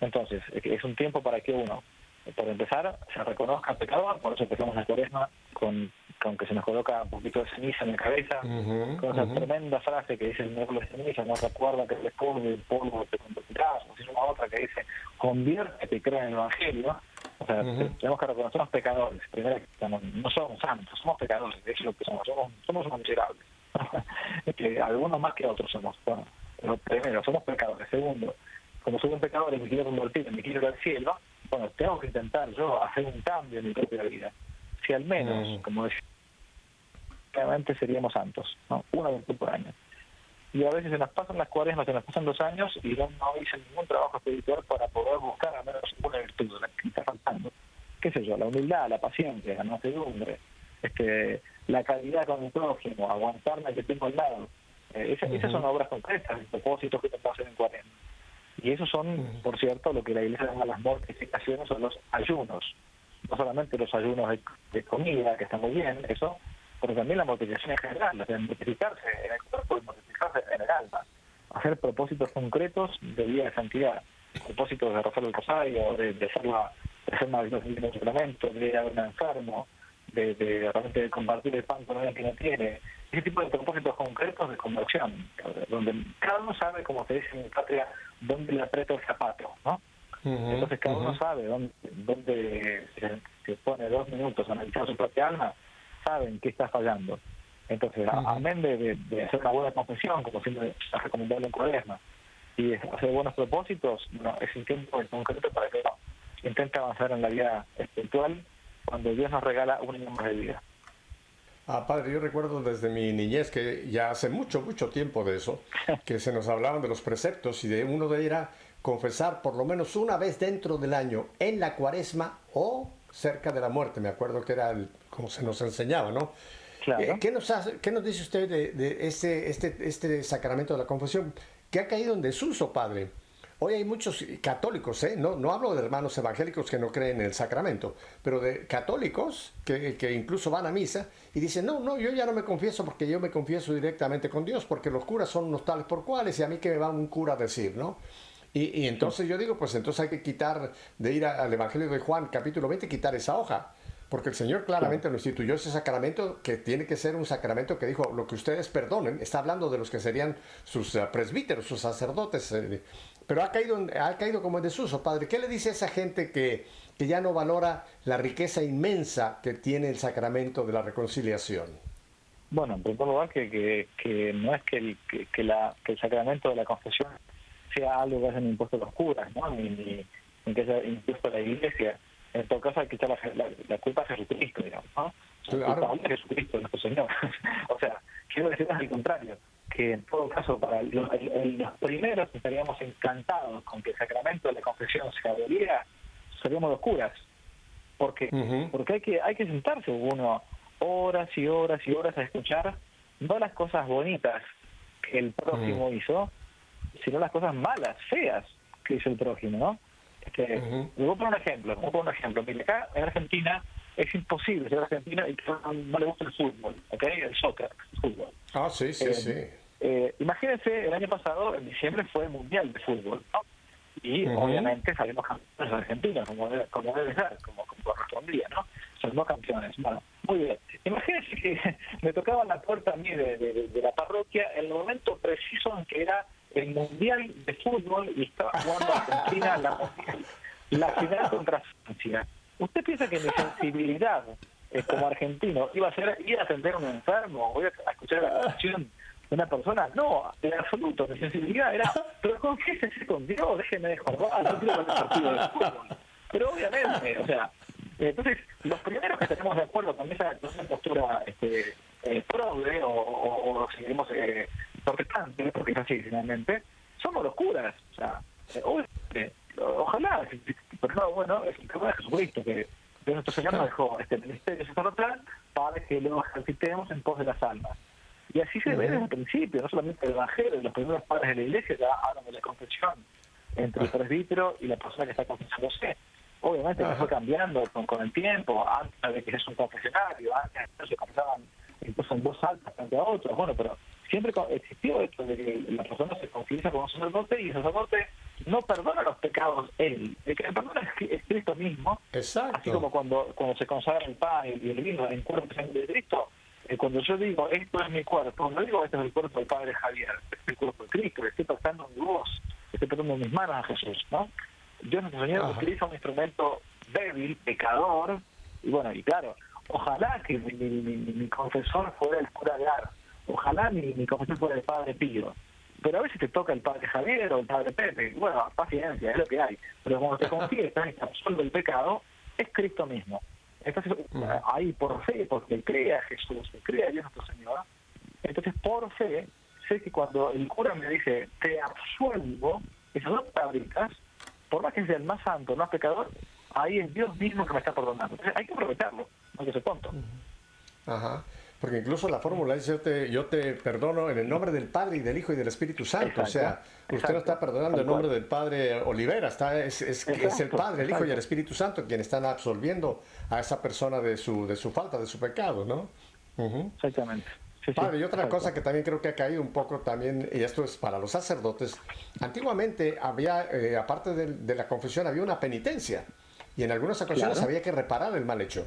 Speaker 2: Entonces, es un tiempo para que uno, por empezar, se reconozca pecador, por eso empezamos la cuaresma con, con que se nos coloca un poquito de ceniza en la cabeza, con esa
Speaker 1: ujú.
Speaker 2: tremenda frase que dice el miércoles de ceniza, no recuerda que eres y el polvo te convertirás, o si una otra que dice, conviértete y cree en el Evangelio, o sea,
Speaker 1: Ujú.
Speaker 2: tenemos que reconocernos pecadores, primero no, somos santos, somos pecadores, es lo que somos, somos, somos unos miserables, <laughs> que algunos más que otros somos, bueno, pero primero, somos pecadores, segundo, como soy un pecador y me quiero convertir, me quiero ir al cielo, bueno, tengo que intentar yo hacer un cambio en mi propia vida, si al menos,
Speaker 1: Mm.
Speaker 2: como decía, realmente seríamos santos, ¿no? Una virtud por año. Y a veces se nos pasan las cuaresmas, se nos pasan los años y no, no hice ningún trabajo espiritual para poder buscar al menos una virtud, la que está faltando. ¿Qué sé yo? La humildad, la paciencia, la mansedumbre, este, la calidad con el prójimo, aguantarme que tengo al lado. Eh, esas, esas son obras concretas, propósitos que te hacer en cuaresma. Y esos son, por cierto, lo que la iglesia llama las mortificaciones o los ayunos. No solamente los ayunos de, de comida, que están muy bien, eso, pero también la mortificación en general, o sea, mortificarse en el cuerpo y mortificarse en el alma. Hacer propósitos concretos de vida de santidad, propósitos de rezar el rosario, de, de hacer, la, de en un sacramento, de ir a un enfermo, de, de realmente de compartir el pan con alguien que no tiene. Ese tipo de propósitos concretos de conversión, donde cada uno sabe, como se dice en mi patria, dónde le aprieta el zapato, ¿no? Entonces cada uno sabe dónde, dónde se, se pone dos minutos a analizar su propia alma, saben qué está fallando. Entonces, a- amén de, de- de hacer una buena confesión, como siempre es recomendable en Cuaresma, y hacer buenos propósitos, no, es un tiempo en concreto para que uno intente avanzar en la vida espiritual cuando Dios nos regala un año más de vida.
Speaker 1: Ah, padre, yo recuerdo desde mi niñez que ya hace mucho, mucho tiempo de eso, <laughs> que se nos hablaban de los preceptos y de uno de era confesar por lo menos una vez dentro del año en la cuaresma o cerca de la muerte. Me acuerdo que era el- como se nos enseñaba, ¿no?
Speaker 2: Claro.
Speaker 1: Eh, ¿qué, nos hace- qué nos dice usted de, de este, este, este sacramento de la confesión? que ha caído en desuso, padre? Hoy hay muchos católicos, ¿eh? no, no hablo de hermanos evangélicos que no creen en el sacramento, pero de católicos que, incluso van a misa y dicen, no, no, yo ya no me confieso porque yo me confieso directamente con Dios, porque los curas son unos tales por cuales y a mí que me va un cura a decir, ¿no? Y, entonces yo digo, pues entonces hay que quitar, de ir al Evangelio de Juan, capítulo 20, quitar esa hoja. Porque el Señor claramente lo instituyó ese sacramento que tiene que ser un sacramento que dijo, lo que ustedes perdonen, está hablando de los que serían sus eh, presbíteros, sus sacerdotes, eh, pero ha caído, ha caído como en desuso, Padre. ¿Qué le dice a esa gente que, que ya no valora la riqueza inmensa que tiene el sacramento de la reconciliación?
Speaker 2: Bueno, en primer lugar, que, que, que no es que el, que, que la, que el sacramento de la confesión sea algo que hayan impuesto los curas, ¿no? ni, ni, ni que haya impuesto la iglesia. En todo caso, hay que echar la, la, la culpa a Jesucristo, digamos. ¿no? La
Speaker 1: Claro.
Speaker 2: culpa es Jesucristo, nuestro Señor. <laughs> o sea, quiero decir al contrario, que en todo caso, para los, los primeros estaríamos encantados con que el sacramento de la confesión se aboliera, seríamos los curas. ¿Por qué? Porque hay que, hay que sentarse uno horas y horas y horas a escuchar no las cosas bonitas que el prójimo hizo, sino las cosas malas, feas que hizo el prójimo, ¿no? Este, Le voy a poner un ejemplo, le voy a poner un ejemplo. Mire, acá en Argentina es imposible ser argentino y que no, le gusta el fútbol, ¿ok? El soccer, el fútbol.
Speaker 1: Ah, sí, sí,
Speaker 2: Eh,
Speaker 1: sí.
Speaker 2: eh, imagínense, el año pasado, en diciembre, fue el Mundial de Fútbol, ¿no? Y obviamente salimos campeones argentinos, como debe, como debe ser, como, como correspondía, ¿no? Salimos campeones. Bueno, muy bien. Imagínense que <laughs> me tocaba la puerta a mí de, de- de la parroquia en el momento preciso en que era el Mundial de Fútbol y estaba jugando Argentina la, <laughs> la final contra Francia. ¿Usted piensa que mi sensibilidad eh, como argentino iba a ser ir a atender a un enfermo o ir a escuchar la canción de una persona? No, en absoluto. Mi sensibilidad era, pero con Dios, déjeme de joder, no quiero el partido de fútbol. Pero obviamente, o sea, entonces los primeros que tenemos de acuerdo con esa, con esa postura este, eh, progre o, o, o eh, protestante, porque es así finalmente, somos los curas. O sea, eh, obviamente, ojalá, pero no, bueno, es el tema de Jesucristo, que que nuestro Señor nos dejó este ministerio sacerdotal para que lo ejercitemos en pos de las almas. Y así se ve desde el principio, no solamente el Evangelio, los primeros padres de la iglesia ya hablan de la confesión entre el presbítero y la persona que está confesándose. Obviamente que
Speaker 1: Ajá.
Speaker 2: fue cambiando con, con el tiempo, antes de que es un confesionario, antes se confesaban incluso en voz alta frente a otros, bueno, pero siempre existió esto de que la persona se confiesa con un sacerdote y el sacerdote no perdona los pecados él, el que perdona es, Cristo mismo,
Speaker 1: Exacto.
Speaker 2: así como cuando, cuando se consagra el pan y el vino en cuerpo de Cristo, eh, cuando yo digo esto es mi cuerpo, no digo esto es el cuerpo del Padre Javier, este es el cuerpo de Cristo, le estoy pasando mi voz, estoy pasando mis manos a Jesús, ¿no? Dios nuestro Señor utiliza un instrumento débil, pecador, y bueno, y claro, ojalá que mi, mi, mi- mi confesor fuera el cura de Ar, ojalá mi, mi confesor fuera el Padre Pío, pero a veces te toca el Padre Javier o el Padre Pepe, bueno, paciencia, es lo que hay, pero cuando te confiesas y te absuelve el pecado, es Cristo mismo. Entonces, ahí por fe, porque cree a Jesús, cree a Dios nuestro Señor, entonces por fe, sé que cuando el cura me dice, te absuelvo, esas dos palabritas, por más que sea el más santo, el más pecador, ahí es Dios mismo que me está perdonando. Entonces hay que aprovecharlo, no que se tonto.
Speaker 1: Ajá. Porque incluso la fórmula dice, yo te, yo te perdono en el nombre del Padre y del Hijo y del Espíritu Santo. o sea,
Speaker 2: Exacto,
Speaker 1: usted no está perdonando en nombre del Padre Olivera, está, es, es, es el Padre, el Hijo y el. Espíritu Santo quien están absolviendo a esa persona de su, de su falta, de su pecado, ¿no?
Speaker 2: Exactamente. Sí,
Speaker 1: Padre, y otra cosa que también creo que ha caído un poco también, y esto es para los sacerdotes, antiguamente había, eh, aparte de, de la confesión, había una penitencia, y en algunas ocasiones
Speaker 2: Claro.
Speaker 1: había que reparar el mal hecho.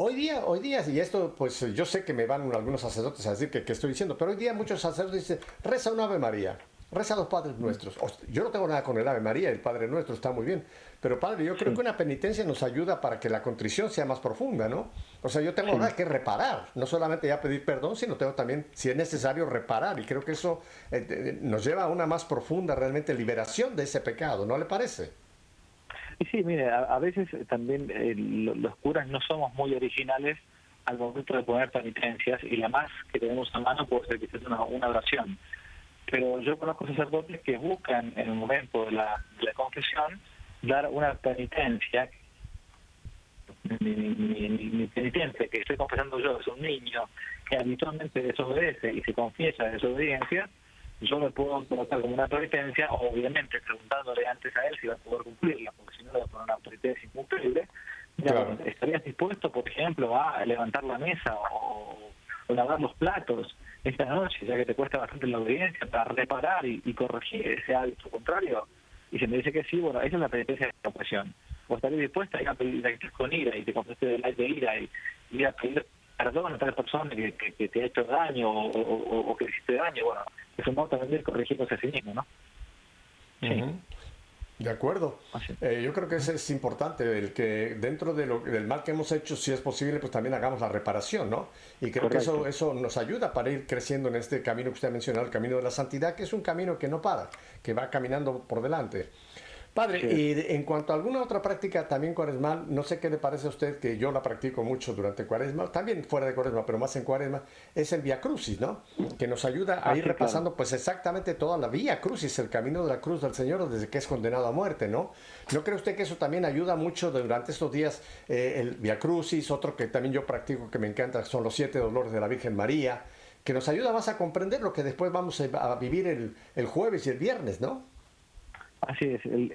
Speaker 1: Hoy día, hoy día, y esto pues yo sé que me van algunos sacerdotes a decir que, que estoy diciendo, pero hoy día muchos sacerdotes dicen, reza un Ave María, reza los Padres Nuestros. Yo no tengo nada con el Ave María, el Padre Nuestro está muy bien, pero Padre, yo creo que una penitencia nos ayuda para que la contrición sea más profunda, ¿no? O sea, yo tengo ahora que reparar, no solamente ya pedir perdón, sino tengo también, si es necesario, reparar, y creo que eso eh, eh, nos lleva a una más profunda realmente liberación de ese pecado, ¿no le parece?
Speaker 2: Y sí, mire, a, a veces también eh, lo- los curas no somos muy originales al momento de poner penitencias y la más que tenemos a mano puede ser quizás una, una oración. Pero yo conozco sacerdotes que buscan en el momento de la, de confesión dar una penitencia. Mi penitencia que estoy confesando yo es un niño que habitualmente desobedece y se confiesa de desobediencia, yo le puedo colocar como una penitencia, obviamente preguntándole antes a él si va a poder cumplirla, porque si no le va a poner una penitencia incumplible.
Speaker 1: Claro.
Speaker 2: ¿Estarías dispuesto, por ejemplo, a levantar la mesa o, o lavar los platos esta noche, ya que te cuesta bastante la obediencia, para reparar y, y corregir ese hábito contrario? Y si me dice que sí, bueno, esa es la penitencia de la opresión. Vos estarías dispuesta a ir a pedir con ira y te confesaste del aire de ira y ir a pedir perdón a tal persona que, que, que te ha hecho daño o, o, o que hiciste daño. Bueno, es un modo también de corregirse a sí mismo, ¿no? Sí.
Speaker 1: De acuerdo. Eh, yo creo que eso es importante, el que dentro de lo, del mal que hemos hecho, si es posible, pues también hagamos la reparación, ¿no? Y creo que eso, eso nos ayuda para ir creciendo en este camino que usted ha mencionado, el camino de la santidad, que es un camino que no para, que va caminando por delante. Padre,
Speaker 2: Sí.
Speaker 1: y en cuanto a alguna otra práctica también cuaresmal, no sé qué le parece a usted, que yo la practico mucho durante cuaresma, también fuera de cuaresma, pero más en cuaresma, es el Via Crucis, ¿no? Que nos ayuda a
Speaker 2: Ah,
Speaker 1: ir
Speaker 2: sí,
Speaker 1: repasando pues exactamente toda la Vía Crucis, el camino de la cruz del Señor desde que es condenado a muerte, ¿no? ¿No cree usted que eso también ayuda mucho durante estos días? eh, el Via Crucis, otro que también yo practico que me encanta, son los siete dolores de la Virgen María, que nos ayuda más a comprender lo que después vamos a vivir el, el jueves y el viernes, ¿no?
Speaker 2: Así es, el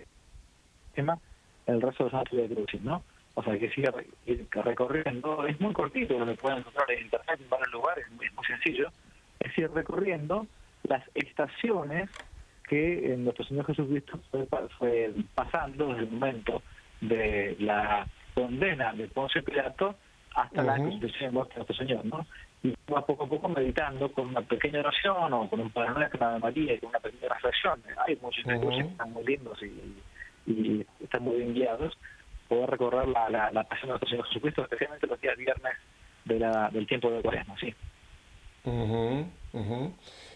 Speaker 2: tema, el resto de los santos de crucis, ¿no? O sea, que siga recorriendo, es muy cortito, lo que pueden encontrar en internet en varios lugares, es muy sencillo, es ir recorriendo las estaciones que eh, nuestro Señor Jesucristo fue, fue pasando desde el momento de la condena de Poncio Pilato hasta la crucifixión de nuestro Señor, ¿no? Y va poco a poco meditando con una pequeña oración o con un Padre Nuestro, una María y con una pequeña reflexión. Hay muchos recursos que están muy lindos y, y están muy bien guiados. Poder recorrer la, la, la pasión de nuestro Señor Jesucristo, especialmente los días viernes de la, del tiempo de Cuaresma, sí.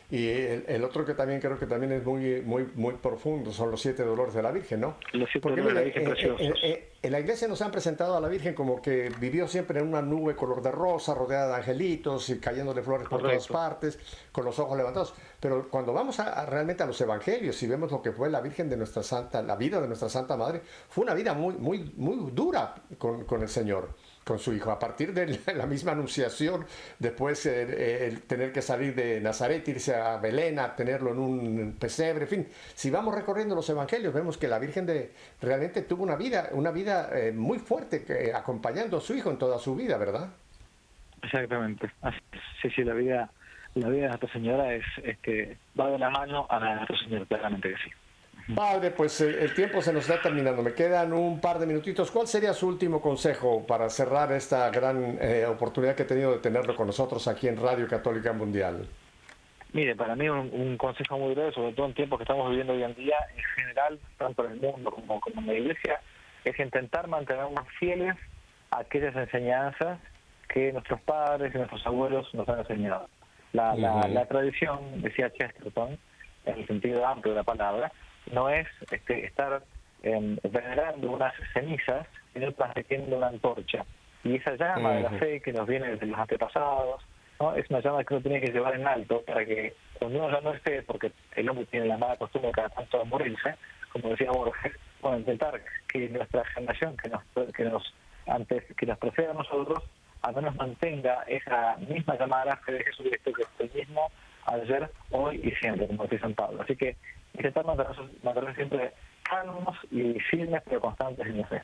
Speaker 1: Y el, el otro que también creo que también es muy, muy, muy profundo son los siete dolores de la Virgen, ¿no?
Speaker 2: Los siete
Speaker 1: Porque
Speaker 2: dolores de la Virgen
Speaker 1: eh, eh,
Speaker 2: preciosos.
Speaker 1: eh, en la iglesia nos han presentado a la Virgen como que vivió siempre en una nube color de rosa, rodeada de angelitos y cayéndole flores por todas partes, con los ojos levantados. Pero cuando vamos a, a realmente a los evangelios y vemos lo que fue la Virgen de nuestra Santa, la vida de nuestra Santa Madre, fue una vida muy, muy, muy dura con, con el Señor con su hijo. A partir de la misma anunciación, después eh, el tener que salir de Nazaret, irse a Belén, a tenerlo en un pesebre, en fin. Si vamos recorriendo los evangelios, vemos que la Virgen de realmente tuvo una vida, una vida eh, muy fuerte, que, acompañando a su hijo en toda su vida, ¿verdad?
Speaker 2: Exactamente. Sí, sí, la vida, la vida de Nuestra Señora es, es que va de la mano a la de Nuestro Señor, claramente que sí.
Speaker 1: Padre, pues el, el tiempo se nos está terminando. Me quedan un par de minutitos. ¿Cuál sería su último consejo para cerrar esta gran eh, oportunidad que he tenido de tenerlo con nosotros aquí en Radio Católica Mundial?
Speaker 2: Mire, para mí un, un consejo muy breve, sobre todo en tiempos que estamos viviendo hoy en día, en general, tanto en el mundo como, como en la iglesia, es intentar mantenernos fieles a aquellas enseñanzas que nuestros padres y nuestros abuelos nos han enseñado. La, la, la tradición, decía Chesterton, en el sentido amplio de la palabra, no es este, estar eh, venerando unas cenizas, sino transmitiendo una antorcha. Y esa llama de la fe que nos viene desde los antepasados, ¿no? es una llama que uno tiene que llevar en alto para que cuando uno ya no esté, porque el hombre tiene la mala costumbre cada tanto de morirse, como decía Borges, bueno, intentar que nuestra generación que nos, que nos antes que nos preceda a nosotros, al menos mantenga esa misma llamada a la fe de Jesucristo que es el mismo ayer, hoy y siempre, como dice San Pablo. Así que intentar mantenernos siempre calmos y firmes pero constantes en la fe.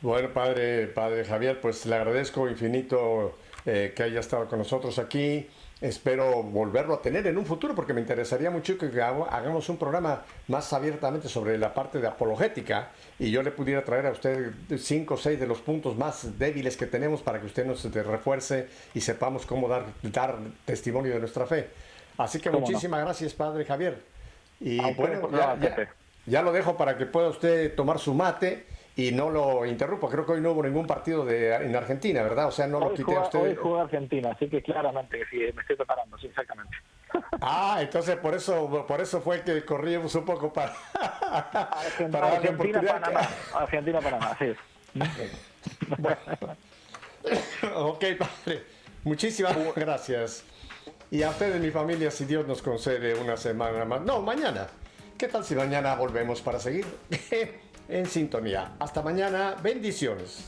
Speaker 1: Bueno, padre, padre Javier, pues le agradezco infinito eh, que haya estado con nosotros aquí. Espero volverlo a tener en un futuro porque me interesaría mucho que haga- hagamos un programa más abiertamente sobre la parte de apologética y yo le pudiera traer a usted cinco o seis de los puntos más débiles que tenemos para que usted nos refuerce y sepamos cómo dar, dar testimonio de nuestra fe. Así que
Speaker 2: ¿Cómo no?
Speaker 1: muchísimas gracias, padre Javier. Y
Speaker 2: A ustedes
Speaker 1: bueno, ya, ya- ya lo dejo para que pueda usted tomar su mate y no lo interrumpa. Creo que hoy no hubo ningún partido de, en Argentina, ¿verdad? O sea, no lo
Speaker 2: hoy,
Speaker 1: quité a usted.
Speaker 2: hoy juega Argentina, así que claramente sí, me estoy preparando, sí, exactamente. <laughs>
Speaker 1: Ah, entonces por eso, por eso fue que corrimos un poco para,
Speaker 2: Argentina,
Speaker 1: para
Speaker 2: Argentina. Panamá, Argentina, Panamá, así es.
Speaker 1: ok, <laughs> padre. Muchísimas gracias. Y a ustedes, mi familia, si Dios nos concede una semana más. No, mañana. ¿Qué tal si mañana volvemos para seguir <laughs> en sintonía? Hasta mañana. Bendiciones.